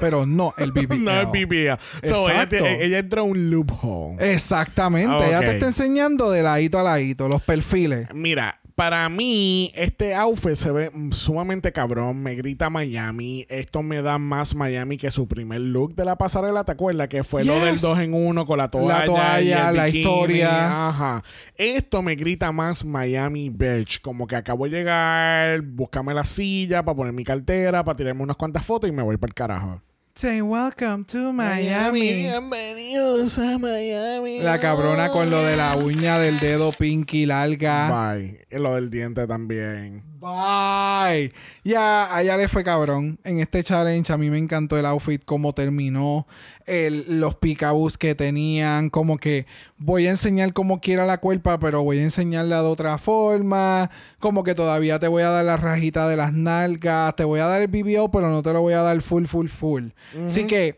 Pero no el BBL. no el BBL. So, ella, Exacto. te- ella entra a un loophole. Exactamente. Ella te está enseñando de ladito a ladito los perfiles. Mira, para mí, este outfit se ve sumamente cabrón. Me grita Miami. Esto me da más Miami que su primer look de la pasarela. ¿Te acuerdas? Que fue lo Yes. del 2 en 1 con la toalla. toalla, y el la bikini. historia. Ajá. Esto me grita más Miami Beach. Como que acabo de llegar, búscame la silla para poner mi cartera, para tirarme unas cuantas fotos y me voy para el carajo. Say welcome to Bienvenidos a Miami. La cabrona con lo de la uña del dedo pinky larga. Bye. Y lo del diente también. Bye. Ya, allá le fue cabrón. En este challenge a mí me encantó el outfit, cómo terminó, el- los picabús que tenían, como que voy a enseñar cómo quiera la cuerpa, pero voy a enseñarla de otra forma, como que todavía te voy a dar la rajita de las nalgas, te voy a dar el BBO, pero no te lo voy a dar full, full, full. Así que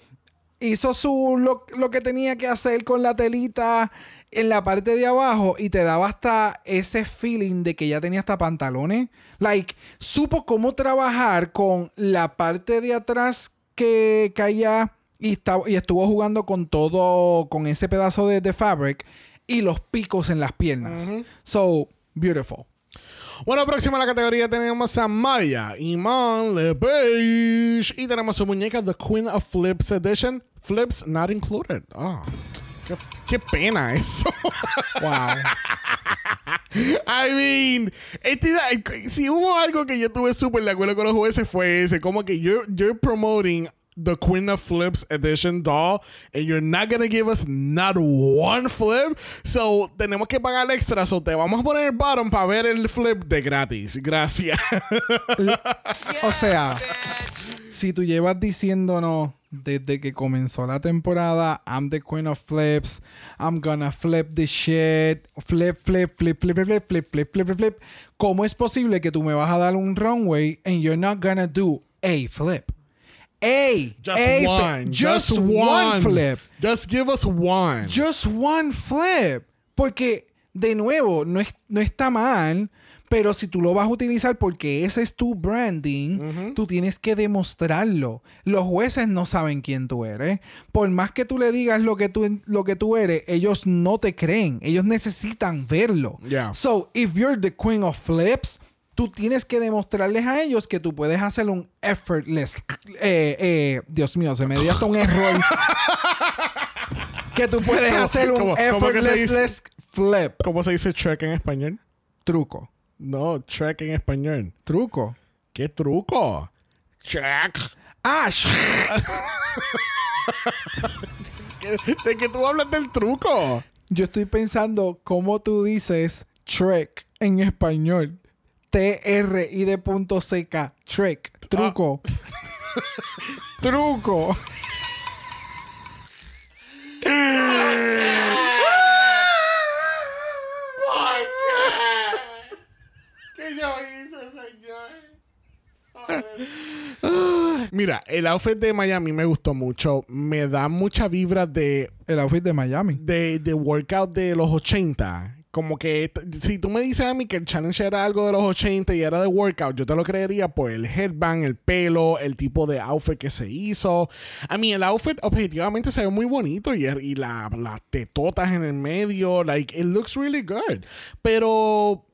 hizo su lo, lo que tenía que hacer con la telita en la parte de abajo y te daba hasta ese feeling de que ya tenía hasta pantalones. Like, supo cómo trabajar con la parte de atrás que caía y, y estuvo jugando con todo, con ese pedazo de, de fabric y los picos en las piernas. So, beautiful. Bueno, próxima a la categoría tenemos a Maya Iman LePage. Y tenemos su muñeca The Queen of Flips Edition. Flips not included. Ah, qué, qué pena eso. Wow. I mean, este- si hubo algo que yo tuve súper de acuerdo con los jueces fue ese. Como que you're, you're promoting the Queen of Flips Edition doll and you're not gonna give us not one flip. So, tenemos que pagar extra. So, te vamos a poner el bottom para ver el flip de gratis. Gracias. O sea, si tú llevas diciéndonos desde que comenzó la temporada, I'm the queen of flips, I'm gonna flip the shit, flip, flip, flip, flip, flip, flip, flip, flip, flip, flip. ¿Cómo es posible que tú me vas a dar un runway and you're not gonna do a flip? A, Just a one. just, one flip. Just give us one. Just one flip. Porque, de nuevo, no, es- no está mal, pero si tú lo vas a utilizar porque ese es tu branding, tú tienes que demostrarlo. Los jueces no saben quién tú eres. Por más que tú le digas lo que tú, lo que tú eres, ellos no te creen. Ellos necesitan verlo. Yeah. So, if you're the queen of flips, tú tienes que demostrarles a ellos que tú puedes hacer un effortless. eh, eh, Dios mío, se me dio hasta un error. que tú puedes ¿Cómo- hacer un cómo- cómo effortless flip. ¿Cómo se dice Shrek en español? Truco. No, Shrek en español. Truco. ¿Qué truco? Shrek. Ah, ¿De que tú hablas del truco? yo estoy pensando cómo tú dices Trek en español. T-R-I de punto seca. Trek. Truco. Truco. ¿Qué yo hice, señor? Mira, el outfit de Miami me gustó mucho. Me da mucha vibra de, El outfit de Miami. de, de workout de los 80. Como que si tú me dices a mí que el challenge era algo de los 80 y era de workout, yo te lo creería por el headband, el pelo, el tipo de outfit que se hizo. A mí el outfit objetivamente se ve muy bonito y, y la- las tetotas en el medio, like, it looks really good. Pero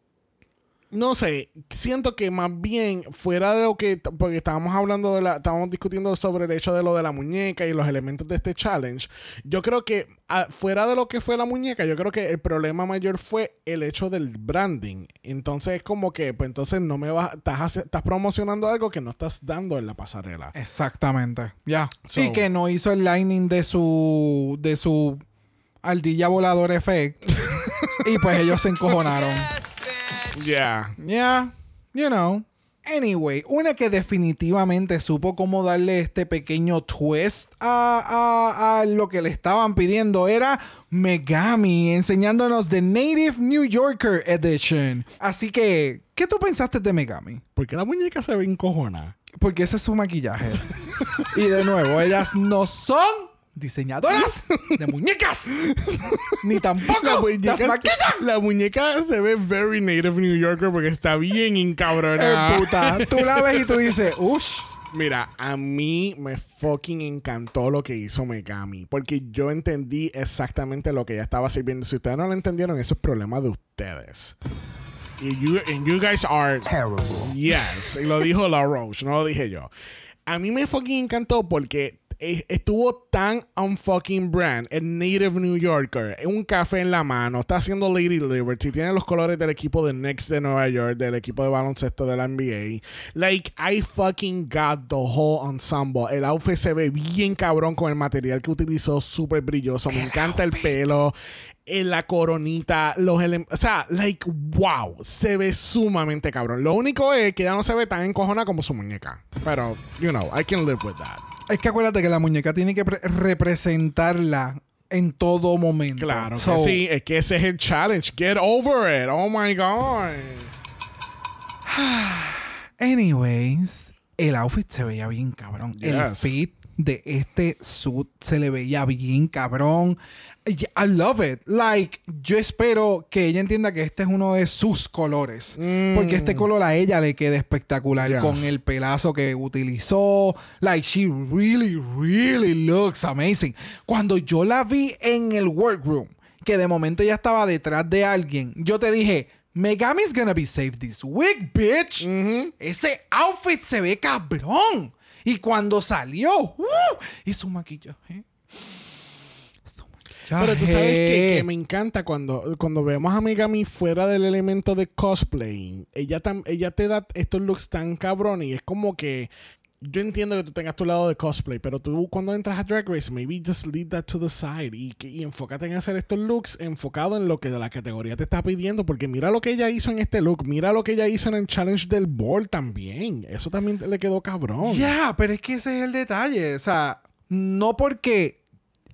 no sé, siento que más bien fuera de lo que, porque estábamos hablando de la, estábamos discutiendo sobre el hecho de lo de la muñeca y los elementos de este challenge, yo creo que fuera de lo que fue la muñeca, yo creo que el problema mayor fue el hecho del branding. Entonces es como que, pues entonces no me vas, estás, estás promocionando algo que no estás dando en la pasarela. Exactamente. Ya. So- y que no hizo el lining de su de su ardilla volador effect. y pues ellos se encojonaron. Yeah. Yeah, you know. Anyway, una que definitivamente supo cómo darle este pequeño twist a, a- a lo que le estaban pidiendo era Megami, enseñándonos The Native New Yorker Edition. Así que, ¿qué tú pensaste de Megami? Porque la muñeca se ve encojona. Porque ese es su maquillaje. y de nuevo, ellas no son diseñadoras de muñecas. Ni tampoco La las muñeca, maquillan. la muñeca se ve very native New Yorker porque está bien encabronada. Eh, puta. Tú la ves y tú dices, uff. Mira, a mí me fucking encantó lo que hizo Megami. Porque yo entendí exactamente lo que ella estaba sirviendo. Si ustedes no lo entendieron, eso es problema de ustedes. Y you, and you guys are Terrible. Yes, y lo dijo La Roche, no lo dije yo. A mí me fucking encantó porque estuvo tan un fucking brand, el native New Yorker, un café en la mano, está haciendo Lady Liberty, tiene los colores del equipo de Knicks de Nueva York, del equipo de baloncesto de la NBA. Like, I fucking got the whole ensemble. El outfit se ve bien cabrón con el material que utilizó, súper brilloso. Me encanta el pelo en la coronita, los elementos. O sea, like, wow, se ve sumamente cabrón. Lo único es que ya no se ve tan encojona como su muñeca. Pero, you know, I can live with that. Es que acuérdate que la muñeca tiene que pre- representarla en todo momento. Claro que So, sí, es que ese es el challenge. Get over it. Oh my God. Anyways, el outfit se veía bien cabrón. El fit de este suit se le veía bien cabrón. I love it. Like, yo espero que ella entienda que este es uno de sus colores. Porque este color a ella le queda espectacular Mm. Yes. con el pelazo que utilizó. Like, she really, really looks amazing. Cuando yo la vi en el workroom, que de momento ella estaba detrás de alguien, yo te dije, Megami's gonna be saved this week, bitch. Ese outfit se ve cabrón. Y cuando salió, ¡uh! y su maquillaje. Pero tú sabes que, que me encanta cuando, cuando vemos a Megami fuera del elemento de cosplay. Ella, tam- ella te da estos looks tan cabrones y es como que yo entiendo que tú tengas tu lado de cosplay, pero tú cuando entras a Drag Race, maybe just leave that to the side y, y enfócate en hacer estos looks enfocado en lo que la categoría te está pidiendo, porque mira lo que ella hizo en este look, mira lo que ella hizo en el challenge del board también. Eso también le quedó cabrón. Ya, pero es que ese es el detalle. O sea, no porque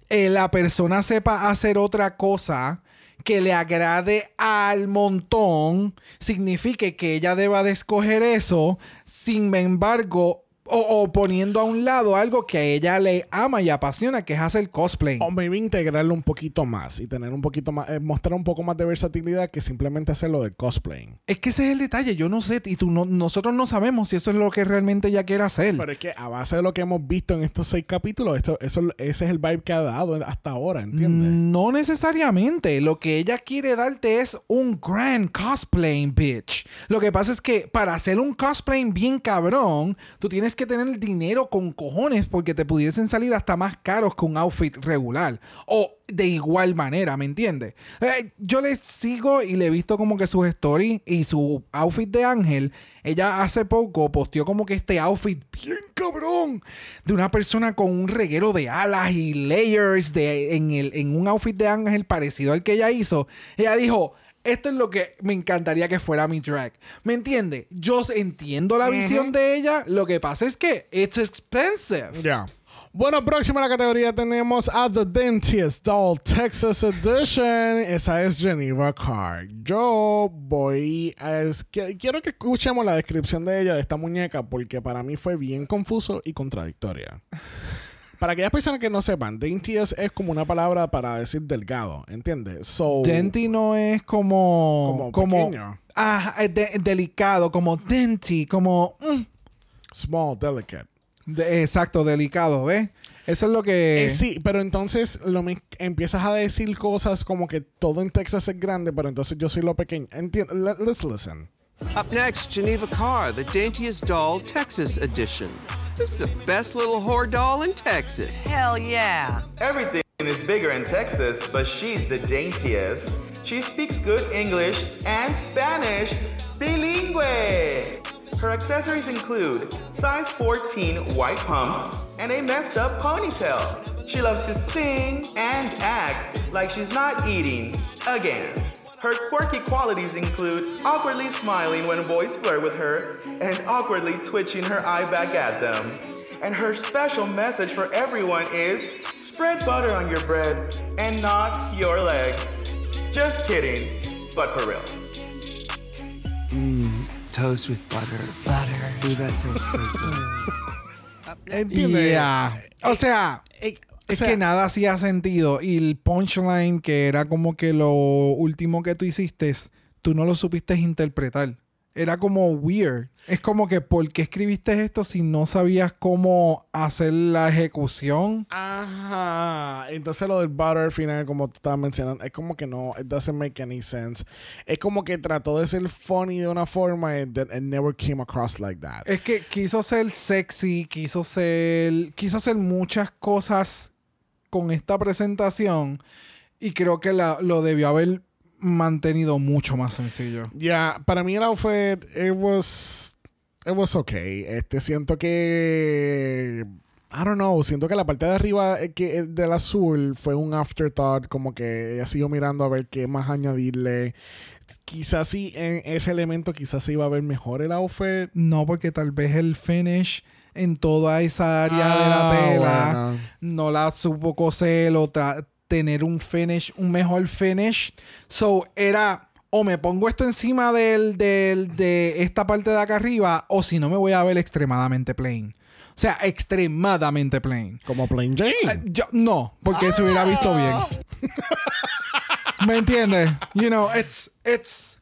eh, la persona sepa hacer otra cosa que le agrade al montón, signifique que ella deba de escoger eso, sin embargo, o, o poniendo a un lado algo que a ella le ama y apasiona, que es hacer cosplay. O maybe integrarlo un poquito más y tener un poquito más, eh, mostrar un poco más de versatilidad que simplemente hacerlo del cosplaying. Es que ese es el detalle, yo no sé, y tú no, nosotros no sabemos si eso es lo que realmente ella quiere hacer. Pero es que a base de lo que hemos visto en estos seis capítulos, esto, eso, ese es el vibe que ha dado hasta ahora, ¿entiendes? No necesariamente. Lo que ella quiere darte es un grand cosplaying, bitch. Lo que pasa es que para hacer un cosplaying bien cabrón, tú tienes que tener dinero con cojones porque te pudiesen salir hasta más caros que un outfit regular. O de igual manera, ¿me entiendes? Eh, yo le sigo y le he visto como que sus stories y su outfit de ángel. Ella hace poco posteó como que este outfit bien cabrón de una persona con un reguero de alas y layers de, en, el, en un outfit de ángel parecido al que ella hizo. Ella dijo, esto es lo que me encantaría que fuera mi drag. ¿Me entiende? Yo entiendo la visión de ella. Lo que pasa es que it's expensive. Ya. Bueno, próxima a la categoría tenemos a The Dentist Doll Texas Edition. Esa es Geneva Carr. Yo voy a... es- que- quiero que escuchemos la descripción de ella, de esta muñeca, porque para mí fue bien confuso y contradictoria. Para aquellas personas que no sepan, dainty es, es como una palabra para decir delgado, ¿entiendes? So, Denti no es como. Como Como. pequeño. Ah, es de- delicado, como denti, como. mm, small, delicate. de- exacto, delicado, ¿ves? Eso es lo que. Eh, sí, pero entonces lo me- empiezas a decir cosas como que todo en Texas es grande, pero entonces yo soy lo pequeño. Entiendo. Let- let's listen. Up next, Geneva Carr, the daintiest doll, Texas edition. This is the best little whore doll in Texas. Hell yeah. Everything is bigger in Texas, but she's the daintiest. She speaks good English and Spanish, bilingue. Her accessories include size 14 white pumps and a messed up ponytail. She loves to sing and act like she's not eating again. Her quirky qualities include awkwardly smiling when boys flirt with her and awkwardly twitching her eye back at them. And her special message for everyone is spread butter on your bread and not your leg. Just kidding, but for real. Mmm, toast with butter. Butter. Ooh, that sounds so good. ¿Entiendes? Yeah. O sea, Eh, o es sea, que nada hacía sentido. Y el punchline, que era como que lo último que tú hiciste, tú no lo supiste interpretar. Era como weird. Es como que, ¿por qué escribiste esto si no sabías cómo hacer la ejecución? Ajá. Entonces lo del butter al final, como tú estabas mencionando, es como que no, it doesn't make any sense. Es como que trató de ser funny de una forma and that it never came across like that. Es que quiso ser sexy, quiso ser, quiso hacer muchas cosas con esta presentación y creo que la- lo debió haber mantenido mucho más sencillo. Ya, para mí el outfit, it was, it was okay. Este, siento que, I don't know, siento que la parte de arriba eh, que, eh, del azul fue un afterthought, como que ella siguió mirando a ver qué más añadirle. Quizás sí, en ese elemento quizás se iba a ver mejor el outfit. No, porque tal vez el finish en toda esa área de la Ah, tela bueno. no la supo coser o tener un finish, un mejor finish. So, era o me pongo esto encima del, del- de esta parte de acá arriba o si no me voy a ver extremadamente plain. O sea, extremadamente plain. Como Plain Jane. Eh, yo- no, porque se hubiera visto bien. ¿Me entiendes? You know, it's, it's,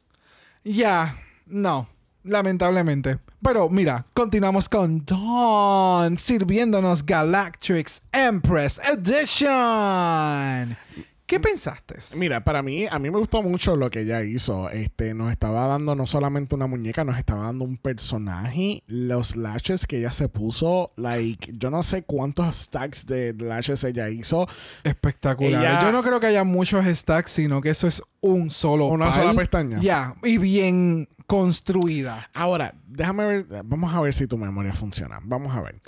yeah, no, lamentablemente. Pero mira, continuamos con Dawn sirviéndonos Galactrix Empress Edition. ¿Qué pensaste? Mira, para mí, a mí me gustó mucho lo que ella hizo. Este, nos estaba dando no solamente una muñeca, nos estaba dando un personaje. Los lashes que ella se puso, like, yo no sé cuántos stacks de lashes ella hizo. Espectacular. Ella- Yo no creo que haya muchos stacks, sino que eso es un solo Una pal. sola pestaña. Ya, y bien construida. Ahora, déjame ver, vamos a ver si tu memoria funciona. Vamos a ver.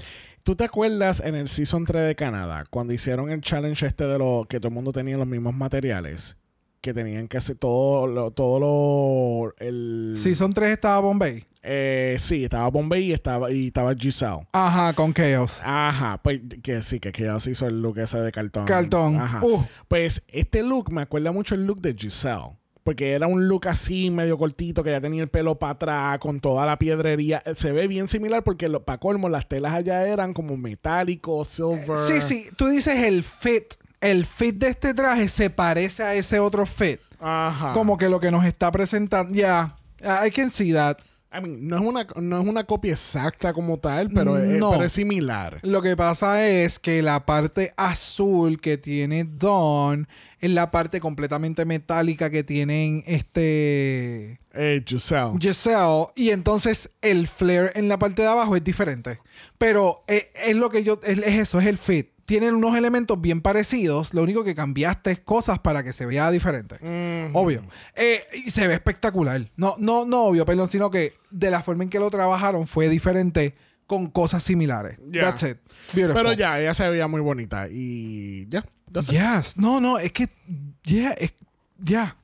¿Tú te acuerdas en el Season 3 de Canadá, cuando hicieron el challenge este de lo que todo el mundo tenía los mismos materiales? Que tenían que hacer todo lo, todo lo, el... Season 3 estaba Bombay. Eh, sí, estaba Bombay y estaba, y estaba Giselle. Ajá, con Chaos. Ajá, pues que sí, que, se hizo el look ese de cartón. Cartón. Ajá. Uh. Pues este look me acuerda mucho el look de Giselle. Porque era un look así, medio cortito, que ya tenía el pelo para atrás, con toda la piedrería. Eh, Se ve bien similar porque, para colmo, las telas allá eran como metálico, silver. Sí, sí, tú dices el fit. El fit de este traje se parece a ese otro fit. Ajá. Como que lo que nos está presentando. Ya, I can see that. I mean, no es, una, no es una copia exacta como tal, pero, es, pero es similar. Lo que pasa es que la parte azul que tiene Dawn es la parte completamente metálica que tienen este Eh, Giselle. Giselle y entonces el flare en la parte de abajo es diferente. Pero eh, es, lo que yo es, es eso, es el fit. Tienen unos elementos bien parecidos, lo único que cambiaste es cosas para que se vea diferente. Obvio. Eh, y se ve espectacular. No, no, no obvio, perdón, sino que de la forma en que lo trabajaron fue diferente con cosas similares. Ya. That's it. Beautiful. Pero ya, ella se veía muy bonita. Y ya. it. Yes. No, no, es que. Yeah, es, ya.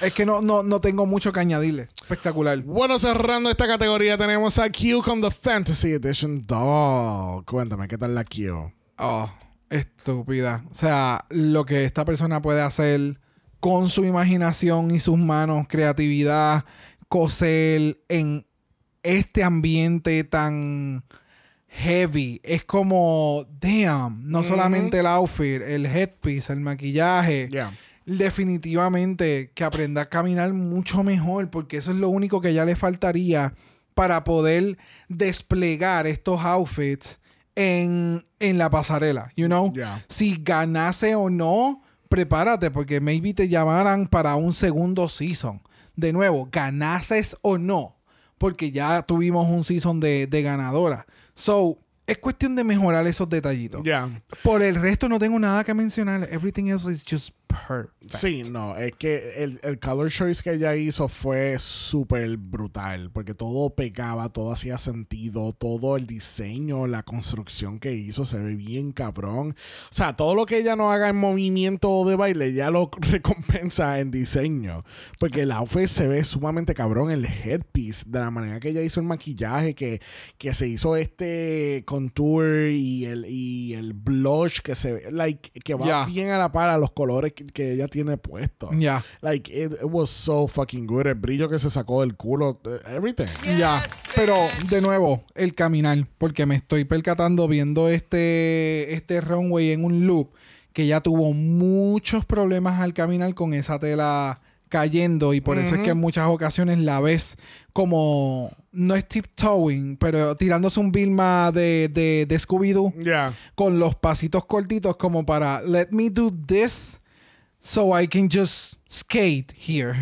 Es que no, no, no tengo mucho que añadirle. Espectacular. Bueno, cerrando esta categoría, tenemos a Q con The Fantasy Edition Doll. Cuéntame, ¿qué tal la Q? Oh, estúpida. O sea, lo que esta persona puede hacer con su imaginación y sus manos, creatividad, coser en este ambiente tan heavy. Es como, damn, no solamente el outfit, el headpiece, el maquillaje. Definitivamente que aprenda a caminar mucho mejor, porque eso es lo único que ya le faltaría para poder desplegar estos outfits en, en la pasarela, you know? Si ganase o no, prepárate, porque maybe te llamaran para un segundo season. De nuevo, ganases o no, porque ya tuvimos un season de, de ganadora. So, es cuestión de mejorar esos detallitos. Por el resto no tengo nada que mencionar. Everything else is just perfect. Sí, no, es que el, el color choice que ella hizo fue súper brutal, porque todo pegaba, todo hacía sentido, todo el diseño, la construcción que hizo se ve bien cabrón. O sea, todo lo que ella no haga en movimiento de baile, ya lo recompensa en diseño, porque el outfit se ve sumamente cabrón, el headpiece, de la manera que ella hizo el maquillaje, que, que se hizo este contour y el, y el blush que se ve, like, que va Ya. bien a la par a los colores que ella tiene puesto. Ya. Like, it, it was so fucking good. El brillo que se sacó del culo, eh, everything. Ya, pero de nuevo, el caminar, porque me estoy percatando viendo este, este runway en un loop que ya tuvo muchos problemas al caminar con esa tela cayendo y por eso es que en muchas ocasiones la ves como no es tiptoeing, pero tirándose un Vilma de, de, de Scooby-Doo Yeah. con los pasitos cortitos como para let me do this so I can just skate here.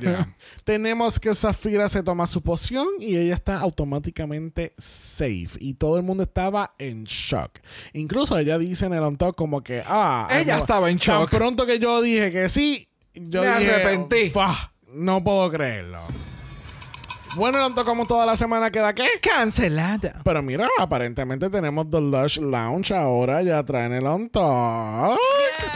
Yeah. Tenemos que Zafira se toma su poción y ella está automáticamente safe. Y todo el mundo estaba en shock. Incluso ella dice en el on top como que, ah, Ella no, estaba en tan shock. pronto que yo dije que sí, yo Me dije, arrepentí. "Fuah, no puedo creerlo. Bueno, top como toda la semana queda qué? Cancelada. Pero mira, aparentemente tenemos The Lush Lounge ahora, ya traen el on top.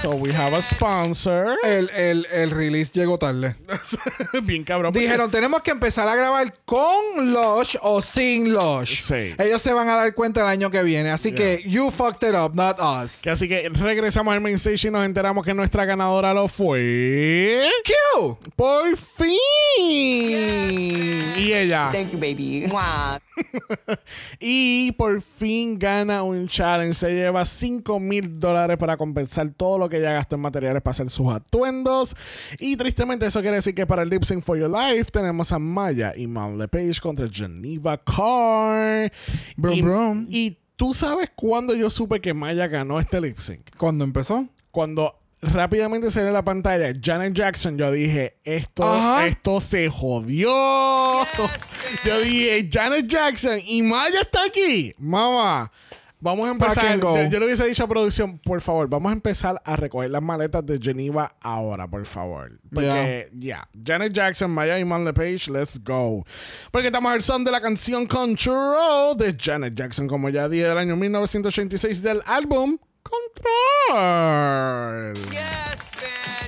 So we have a sponsor. El, el, el release llegó tarde. Bien cabrón. porque- Dijeron, tenemos que empezar a grabar con Lush o sin Lush. Sí. Ellos se van a dar cuenta el año que viene. Así que you fucked it up, not us. Que así que regresamos al main stage y nos enteramos que nuestra ganadora lo fue. Q. ¡Por fin! Y ella. Thank you, baby. Y por fin gana un challenge. Se lleva 5 mil dólares para compensar todo lo que ella gastó en materiales para hacer sus atuendos. Y tristemente eso quiere decir que para el Lip Sync for Your Life tenemos a Maya y Mal Page contra Geneva Carr. Brum, y, brum. y tú sabes cuándo yo supe que Maya ganó este Lip Sync. ¿Cuándo empezó? Cuando rápidamente en la pantalla Janet Jackson, yo dije, esto, Ajá. esto se jodió. yo dije, Janet Jackson y Maya está aquí. Mamá, vamos a empezar. Yo, le hubiese dicho a producción, por favor, vamos a empezar a recoger las maletas de Geneva ahora, por favor. Porque, ya, Janet Jackson, Maya y Man Page, let's go. Porque estamos al son de la canción Control de Janet Jackson, como ya dije, del año 1986 del álbum Control.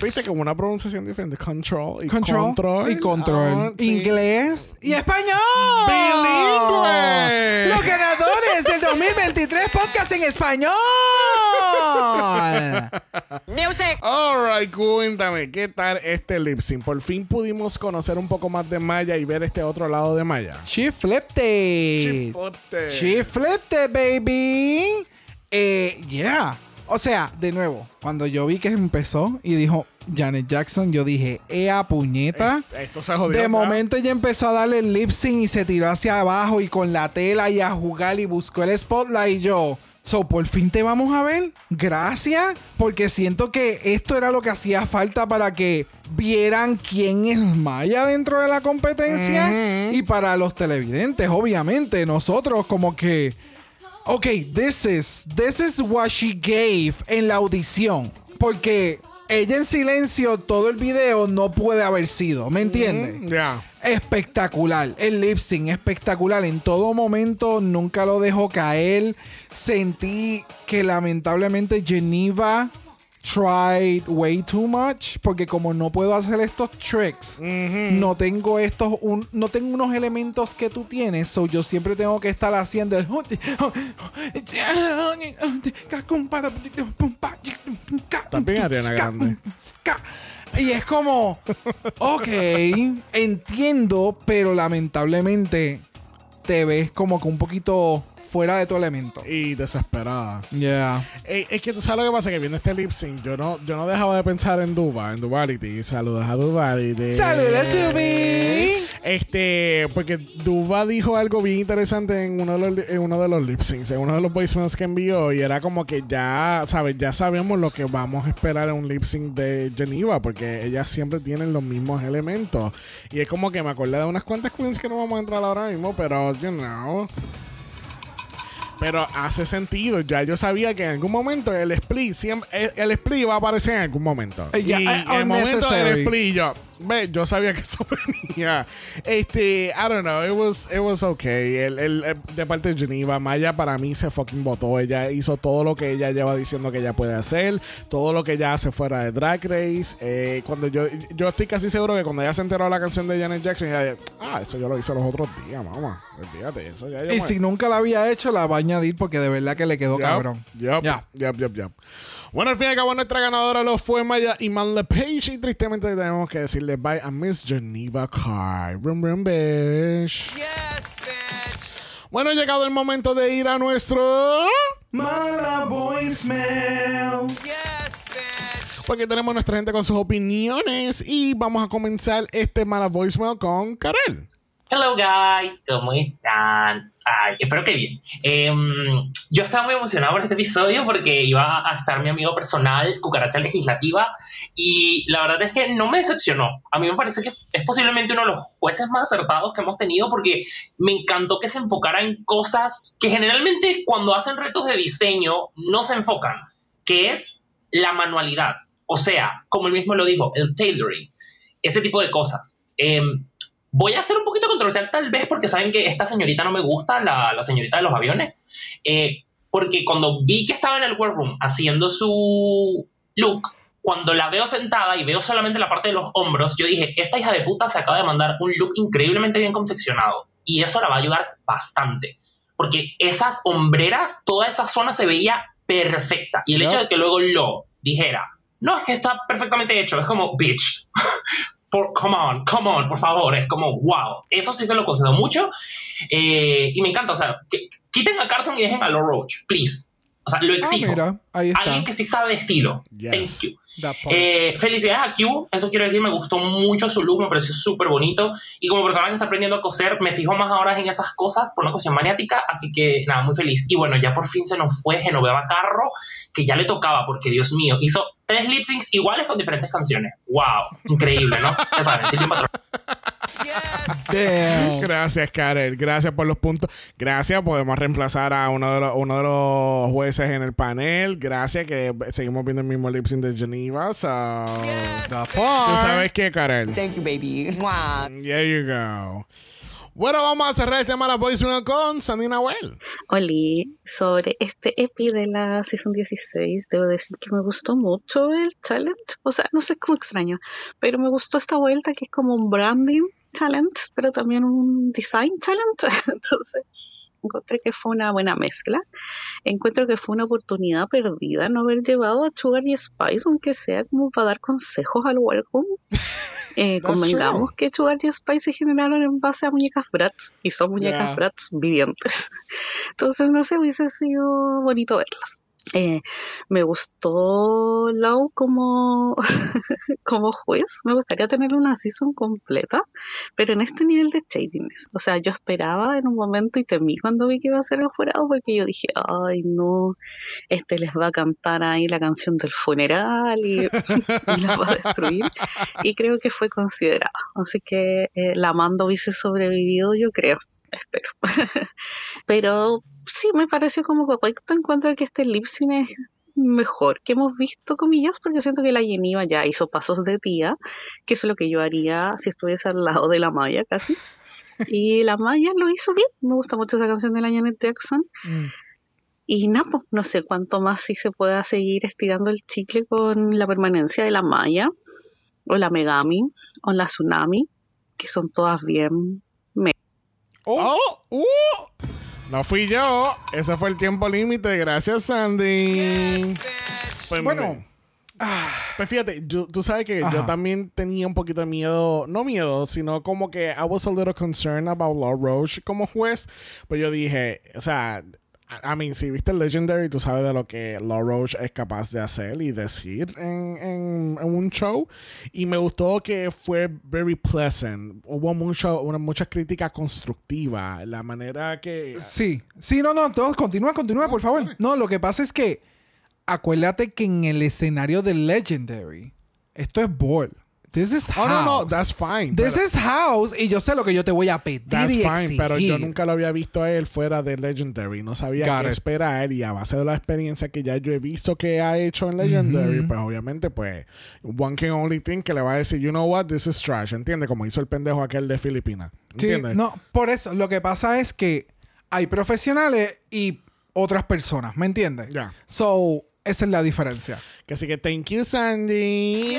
Viste como una pronunciación diferente. Control y Control, control. y control. Ah, sí. Inglés y español. Bilingüe. Los ganadores del 2023 podcast en español. Music. Alright, cuéntame, ¿qué tal este lip sync? Por fin pudimos conocer un poco más de Maya y ver este otro lado de Maya. She flipped it. Chipote. She flipped it, baby. Eh, yeah. O sea, de nuevo, cuando yo vi que empezó y dijo Janet Jackson, yo dije, ¡ea puñeta! Esto se jodió. De momento ella empezó a darle el lip sync y se tiró hacia abajo y con la tela y a jugar y buscó el spotlight y yo. So, por fin te vamos a ver. Gracias. Porque siento que esto era lo que hacía falta para que vieran quién es Maya dentro de la competencia. Y para los televidentes, obviamente, nosotros como que. Ok, this is, this is what she gave en la audición. Porque ella en silencio todo el video no puede haber sido. ¿Me entiendes? Ya. Espectacular. El lip sync espectacular. En todo momento nunca lo dejó caer. Sentí que lamentablemente Geneva tried way too much. Porque como no puedo hacer estos tricks, no tengo estos, un- no tengo unos elementos que tú tienes. So yo siempre tengo que estar haciendo el. También Ariana Grande. Y es como, ok, entiendo, pero lamentablemente te ves como que un poquito fuera de tu elemento. Y desesperada. Yeah. Eh, es que tú sabes lo que pasa, que viendo este lip sync, yo no, yo no dejaba de pensar en Duba, en Duvality. Saludos a Duvality. Saludos, Dubi. Este, porque Duba dijo algo bien interesante en uno de los, en uno de los lip syncs, en uno de los voicemails que envió, y era como que ya, ¿sabes? Ya sabemos lo que vamos a esperar en un lip sync de Geneva, porque ellas siempre tienen los mismos elementos. Y es como que me acordé de unas cuantas queens que no vamos a entrar ahora mismo, pero, you know. Pero hace sentido, ya yo sabía que en algún momento el split siempre, el, el split iba a aparecer en algún momento. Ya, y eh, en el momento del split yo, ve, yo sabía que eso venía. Este, I don't know, it was, it was okay. El, el- el- de parte de Geneva, Maya para mí se fucking votó. Ella hizo todo lo que ella lleva diciendo que ella puede hacer, todo lo que ella hace fuera de Drag Race. Eh, cuando yo, yo estoy casi seguro que cuando ella se enteró de la canción de Janet Jackson, ella dijo, ah, eso yo lo hice los otros días, mamá. Olvídate, eso ya Y me- si nunca la había hecho, la va a añadir porque de verdad que le quedó Yup, cabrón. yup, yup, yup, yup. Bueno, al fin y al cabo, nuestra ganadora lo fue Maya Iman LePage. Y tristemente tenemos que decirle bye a Miss Geneva Carr. Rum, rum, bitch. Bueno, ha llegado el momento de ir a nuestro. Mala voicemail. Porque tenemos nuestra gente con sus opiniones. Y vamos a comenzar este mala voicemail con Karel. Hello guys, ¿cómo están? Ay, espero que bien. Em, yo estaba muy emocionado por este episodio porque iba a estar mi amigo personal, Cucaracha Legislativa, y la verdad es que no me decepcionó. A mí me parece que es posiblemente uno de los jueces más acertados que hemos tenido porque me encantó que se enfocara en cosas que generalmente cuando hacen retos de diseño no se enfocan, que es la manualidad. O sea, como él mismo lo dijo, el tailoring, ese tipo de cosas. Em, Voy a ser un poquito controversial tal vez porque saben que esta señorita no me gusta, la, la señorita de los aviones. Eh, porque cuando vi que estaba en el workroom haciendo su look, cuando la veo sentada y veo solamente la parte de los hombros, yo dije, esta hija de puta se acaba de mandar un look increíblemente bien confeccionado. Y eso la va a ayudar bastante. Porque esas hombreras, toda esa zona se veía perfecta. Y el hecho de que luego lo dijera, no, es que está perfectamente hecho, es como, bitch. por, come on, come on, por favor, es como, wow, eso sí se lo concedo mucho eh, y me encanta, o sea, que, quiten a Carson y dejen a Law Roach, please. O sea, lo exijo. Ah, mira, ahí está. Alguien que sí sabe de estilo. Yes. Thank you. Eh, felicidades a Q, eso quiero decir, me gustó mucho su look, me pareció súper bonito. Y como persona que está aprendiendo a coser, me fijo más ahora en esas cosas por una cuestión maniática, así que nada, muy feliz. Y bueno, ya por fin se nos fue Genoveva Carro, que ya le tocaba, porque Dios mío, hizo tres lip syncs iguales con diferentes canciones. ¡Wow! Increíble, ¿no? Ya saben, Silvia Patrón. Damn. Gracias, Karel. Gracias por los puntos. Gracias. Podemos reemplazar a uno de los, uno de los jueces en el panel. Gracias que seguimos viendo el mismo lip sync de Geneva. So, The ¿Tú part. sabes qué, Karel? Thank you, baby. Mwah. There you go. Bueno, vamos a cerrar este Mala Voicemail con Sandy Nahuel. Oli, sobre este EPI de la Season 16, debo decir que me gustó mucho el challenge. O sea, no sé, es como extraño, pero me gustó esta vuelta que es como un branding challenge, pero también un design challenge. Entonces, encontré que fue una buena mezcla. Encuentro que fue una oportunidad perdida no haber llevado a Sugar y Spice, aunque sea como para dar consejos al welcome. Eh, convengamos que Sugar y Spice se generaron en base a muñecas Bratz y son muñecas Yeah. Bratz vivientes. Entonces, no sé, hubiese sido bonito verlas. Eh, me gustó Lau como, como juez. Me gustaría tener una season completa, pero en este nivel de shadiness. O sea, yo esperaba en un momento y temí cuando vi que iba a ser el jurado porque yo dije, ay no, este les va a cantar ahí la canción del funeral y, y las va a destruir. Y creo que fue considerada. Así que eh, la mando hubiese sobrevivido, yo creo. Espero. Pero sí, me pareció como correcto. Encuentro que este lip sync es mejor que hemos visto, comillas, porque siento que la Geniva ya hizo pasos de tía, que eso es lo que yo haría si estuviese al lado de la Maya casi. Y la Maya lo hizo bien. Me gusta mucho esa canción de la Janet Jackson. Mm. Y nada, pues, no sé cuánto más si se pueda seguir estirando el chicle con la permanencia de la Maya, o la Megami, o la Tsunami, que son todas bien me. ¡Oh! ¡Uh! No fui yo. Ese fue el tiempo límite. Gracias, Sandy. Pues, Bueno. Pues fíjate, yo- tú sabes que yo también tenía un poquito de miedo, no miedo, sino como que I was a little concerned about Law Roach como juez. Pues yo dije, o sea, I mean, si viste el Legendary, tú sabes de lo que Law Roach es capaz de hacer y decir en, en- un show. Y me gustó que fue very pleasant. Hubo mucho, una, mucha crítica constructiva. La manera que. Sí, sí, no, no, todo, continúa, continúa, por favor. No, lo que pasa es que acuérdate que en el escenario de Legendary, esto es ball. This is Oh, no, no, house. that's fine. This pero- is house y yo sé lo que yo te voy a pedir That's y fine, pero yo nunca lo había visto a él fuera de Legendary. No sabía Got qué it. esperar y a base de la experiencia que ya yo he visto que ha hecho en Legendary, pues obviamente, pues, one can only think que le va a decir, you know what, this is trash, ¿entiendes? Como hizo el pendejo aquel de Filipinas. Sí, ¿Entiendes? no, por eso, lo que pasa es que hay profesionales y otras personas, ¿me entiendes? Ya. So, esa es la diferencia. Que Así que thank you, Sandy.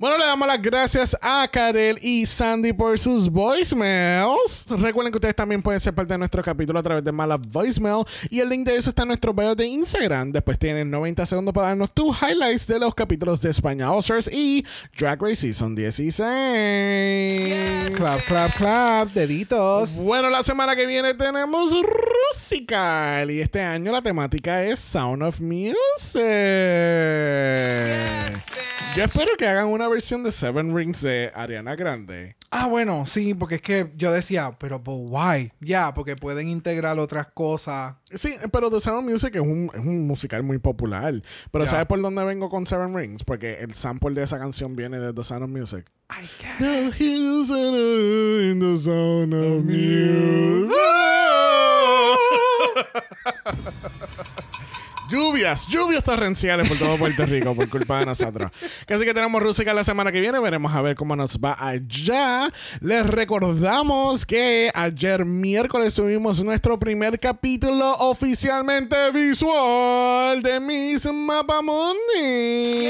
Bueno, le damos las gracias a Karel y Sandy por sus voicemails. Recuerden que ustedes también pueden ser parte de nuestro capítulo a través de Mala Voicemail. Y el link de eso está en nuestro bio de Instagram. Después tienen 90 segundos para darnos tus highlights de los capítulos de España All Stars y Drag Race Season 16. Clap, clap, clap, deditos. Bueno, la semana que viene tenemos Rusical. Y este año la temática es Sound of Music. Yo espero que hagan una versión de Seven Rings de Ariana Grande. Ah, bueno, sí, porque es que yo decía, pero but why? Ya, porque pueden integrar otras cosas. Sí, pero The Sound of Music es un, es un musical muy popular. Pero. ¿sabes por dónde vengo con Seven Rings? Porque el sample de esa canción viene de The Sound of Music. I a- in the sound of music. Lluvias, lluvias torrenciales por todo Puerto Rico por culpa de nosotros. Así que tenemos Rusica la semana que viene. Veremos a ver cómo nos va allá. Les recordamos que ayer miércoles tuvimos nuestro primer capítulo oficialmente visual de Miss Mapamundi.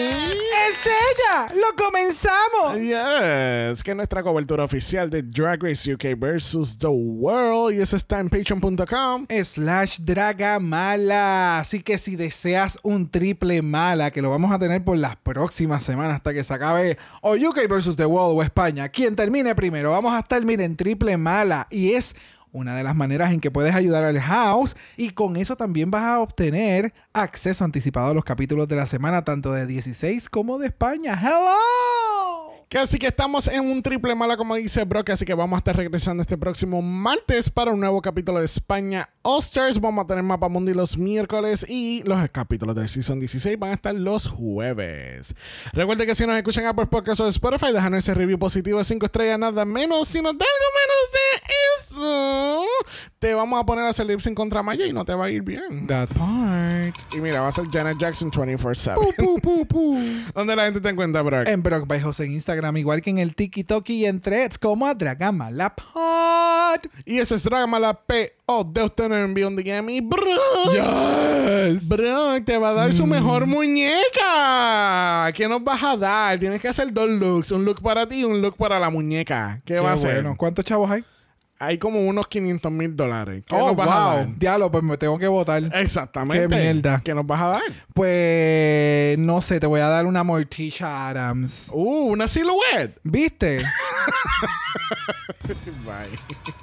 ¡Es ella! ¡Lo comenzamos! Yes, que es nuestra cobertura oficial de Drag Race UK versus The World. Y eso está en patreon.com. Slash Draga Mala. Así que si deseas un triple mala, que lo vamos a tener por las próximas semanas hasta que se acabe o UK versus The World o España, quien termine primero, vamos a estar, miren, triple mala. Y es una de las maneras en que puedes ayudar al house y con eso también vas a obtener acceso anticipado a los capítulos de la semana, tanto de 16 como de España. ¡Hello! Que así que estamos en un triple mala, como dice Brock. Así que vamos a estar regresando este próximo martes para un nuevo capítulo de España All Stars. Vamos a tener Mapa Mundi los miércoles y los capítulos del Season 16 van a estar los jueves. Recuerden que si nos escuchan a por Podcast o Spotify, dejan ese review positivo de 5 estrellas, nada menos. Si nos da algo menos de eso, te vamos a poner a hacer lip sync contra Maya y no te va a ir bien. That part. Y mira, va a ser Janet Jackson 24-7. Pu, pu, pu, pu. ¿Dónde la gente te encuentra, Brock? En Brock by Jose en Instagram, igual que en el TikTok y en Threads, como a Dragama la Pod. Y eso es Drama la P.O. de usted nos envió un DM y bro. Yes. Bro, te va a dar su mejor muñeca. ¿Qué nos vas a dar? Tienes que hacer dos looks. Un look para ti y un look para la muñeca. ¿Qué, va a ser? bueno. ¿Cuántos chavos hay? Hay como unos 500 mil dólares. ¿Qué Oh, nos vas a wow. dar? Diablo, pues me tengo que votar. Exactamente. Qué mierda. ¿Qué nos vas a dar? Pues no sé, te voy a dar una Morticia Adams. Uh, una silhouette. ¿Viste? Bye.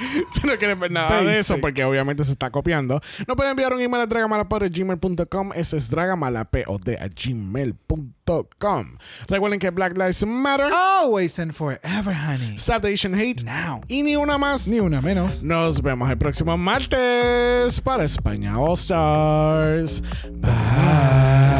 si no quieres ver nada de eso, porque obviamente se está copiando, no pueden enviar un email a dragamalapod.gmail.com. Ese es dragamalapod a gmail.com. Recuerden que Black Lives Matter, Always and forever, honey. Stop the Asian Hate Now. y ni una más. Ni una menos. Nos vemos el próximo martes para España All Stars. Bye.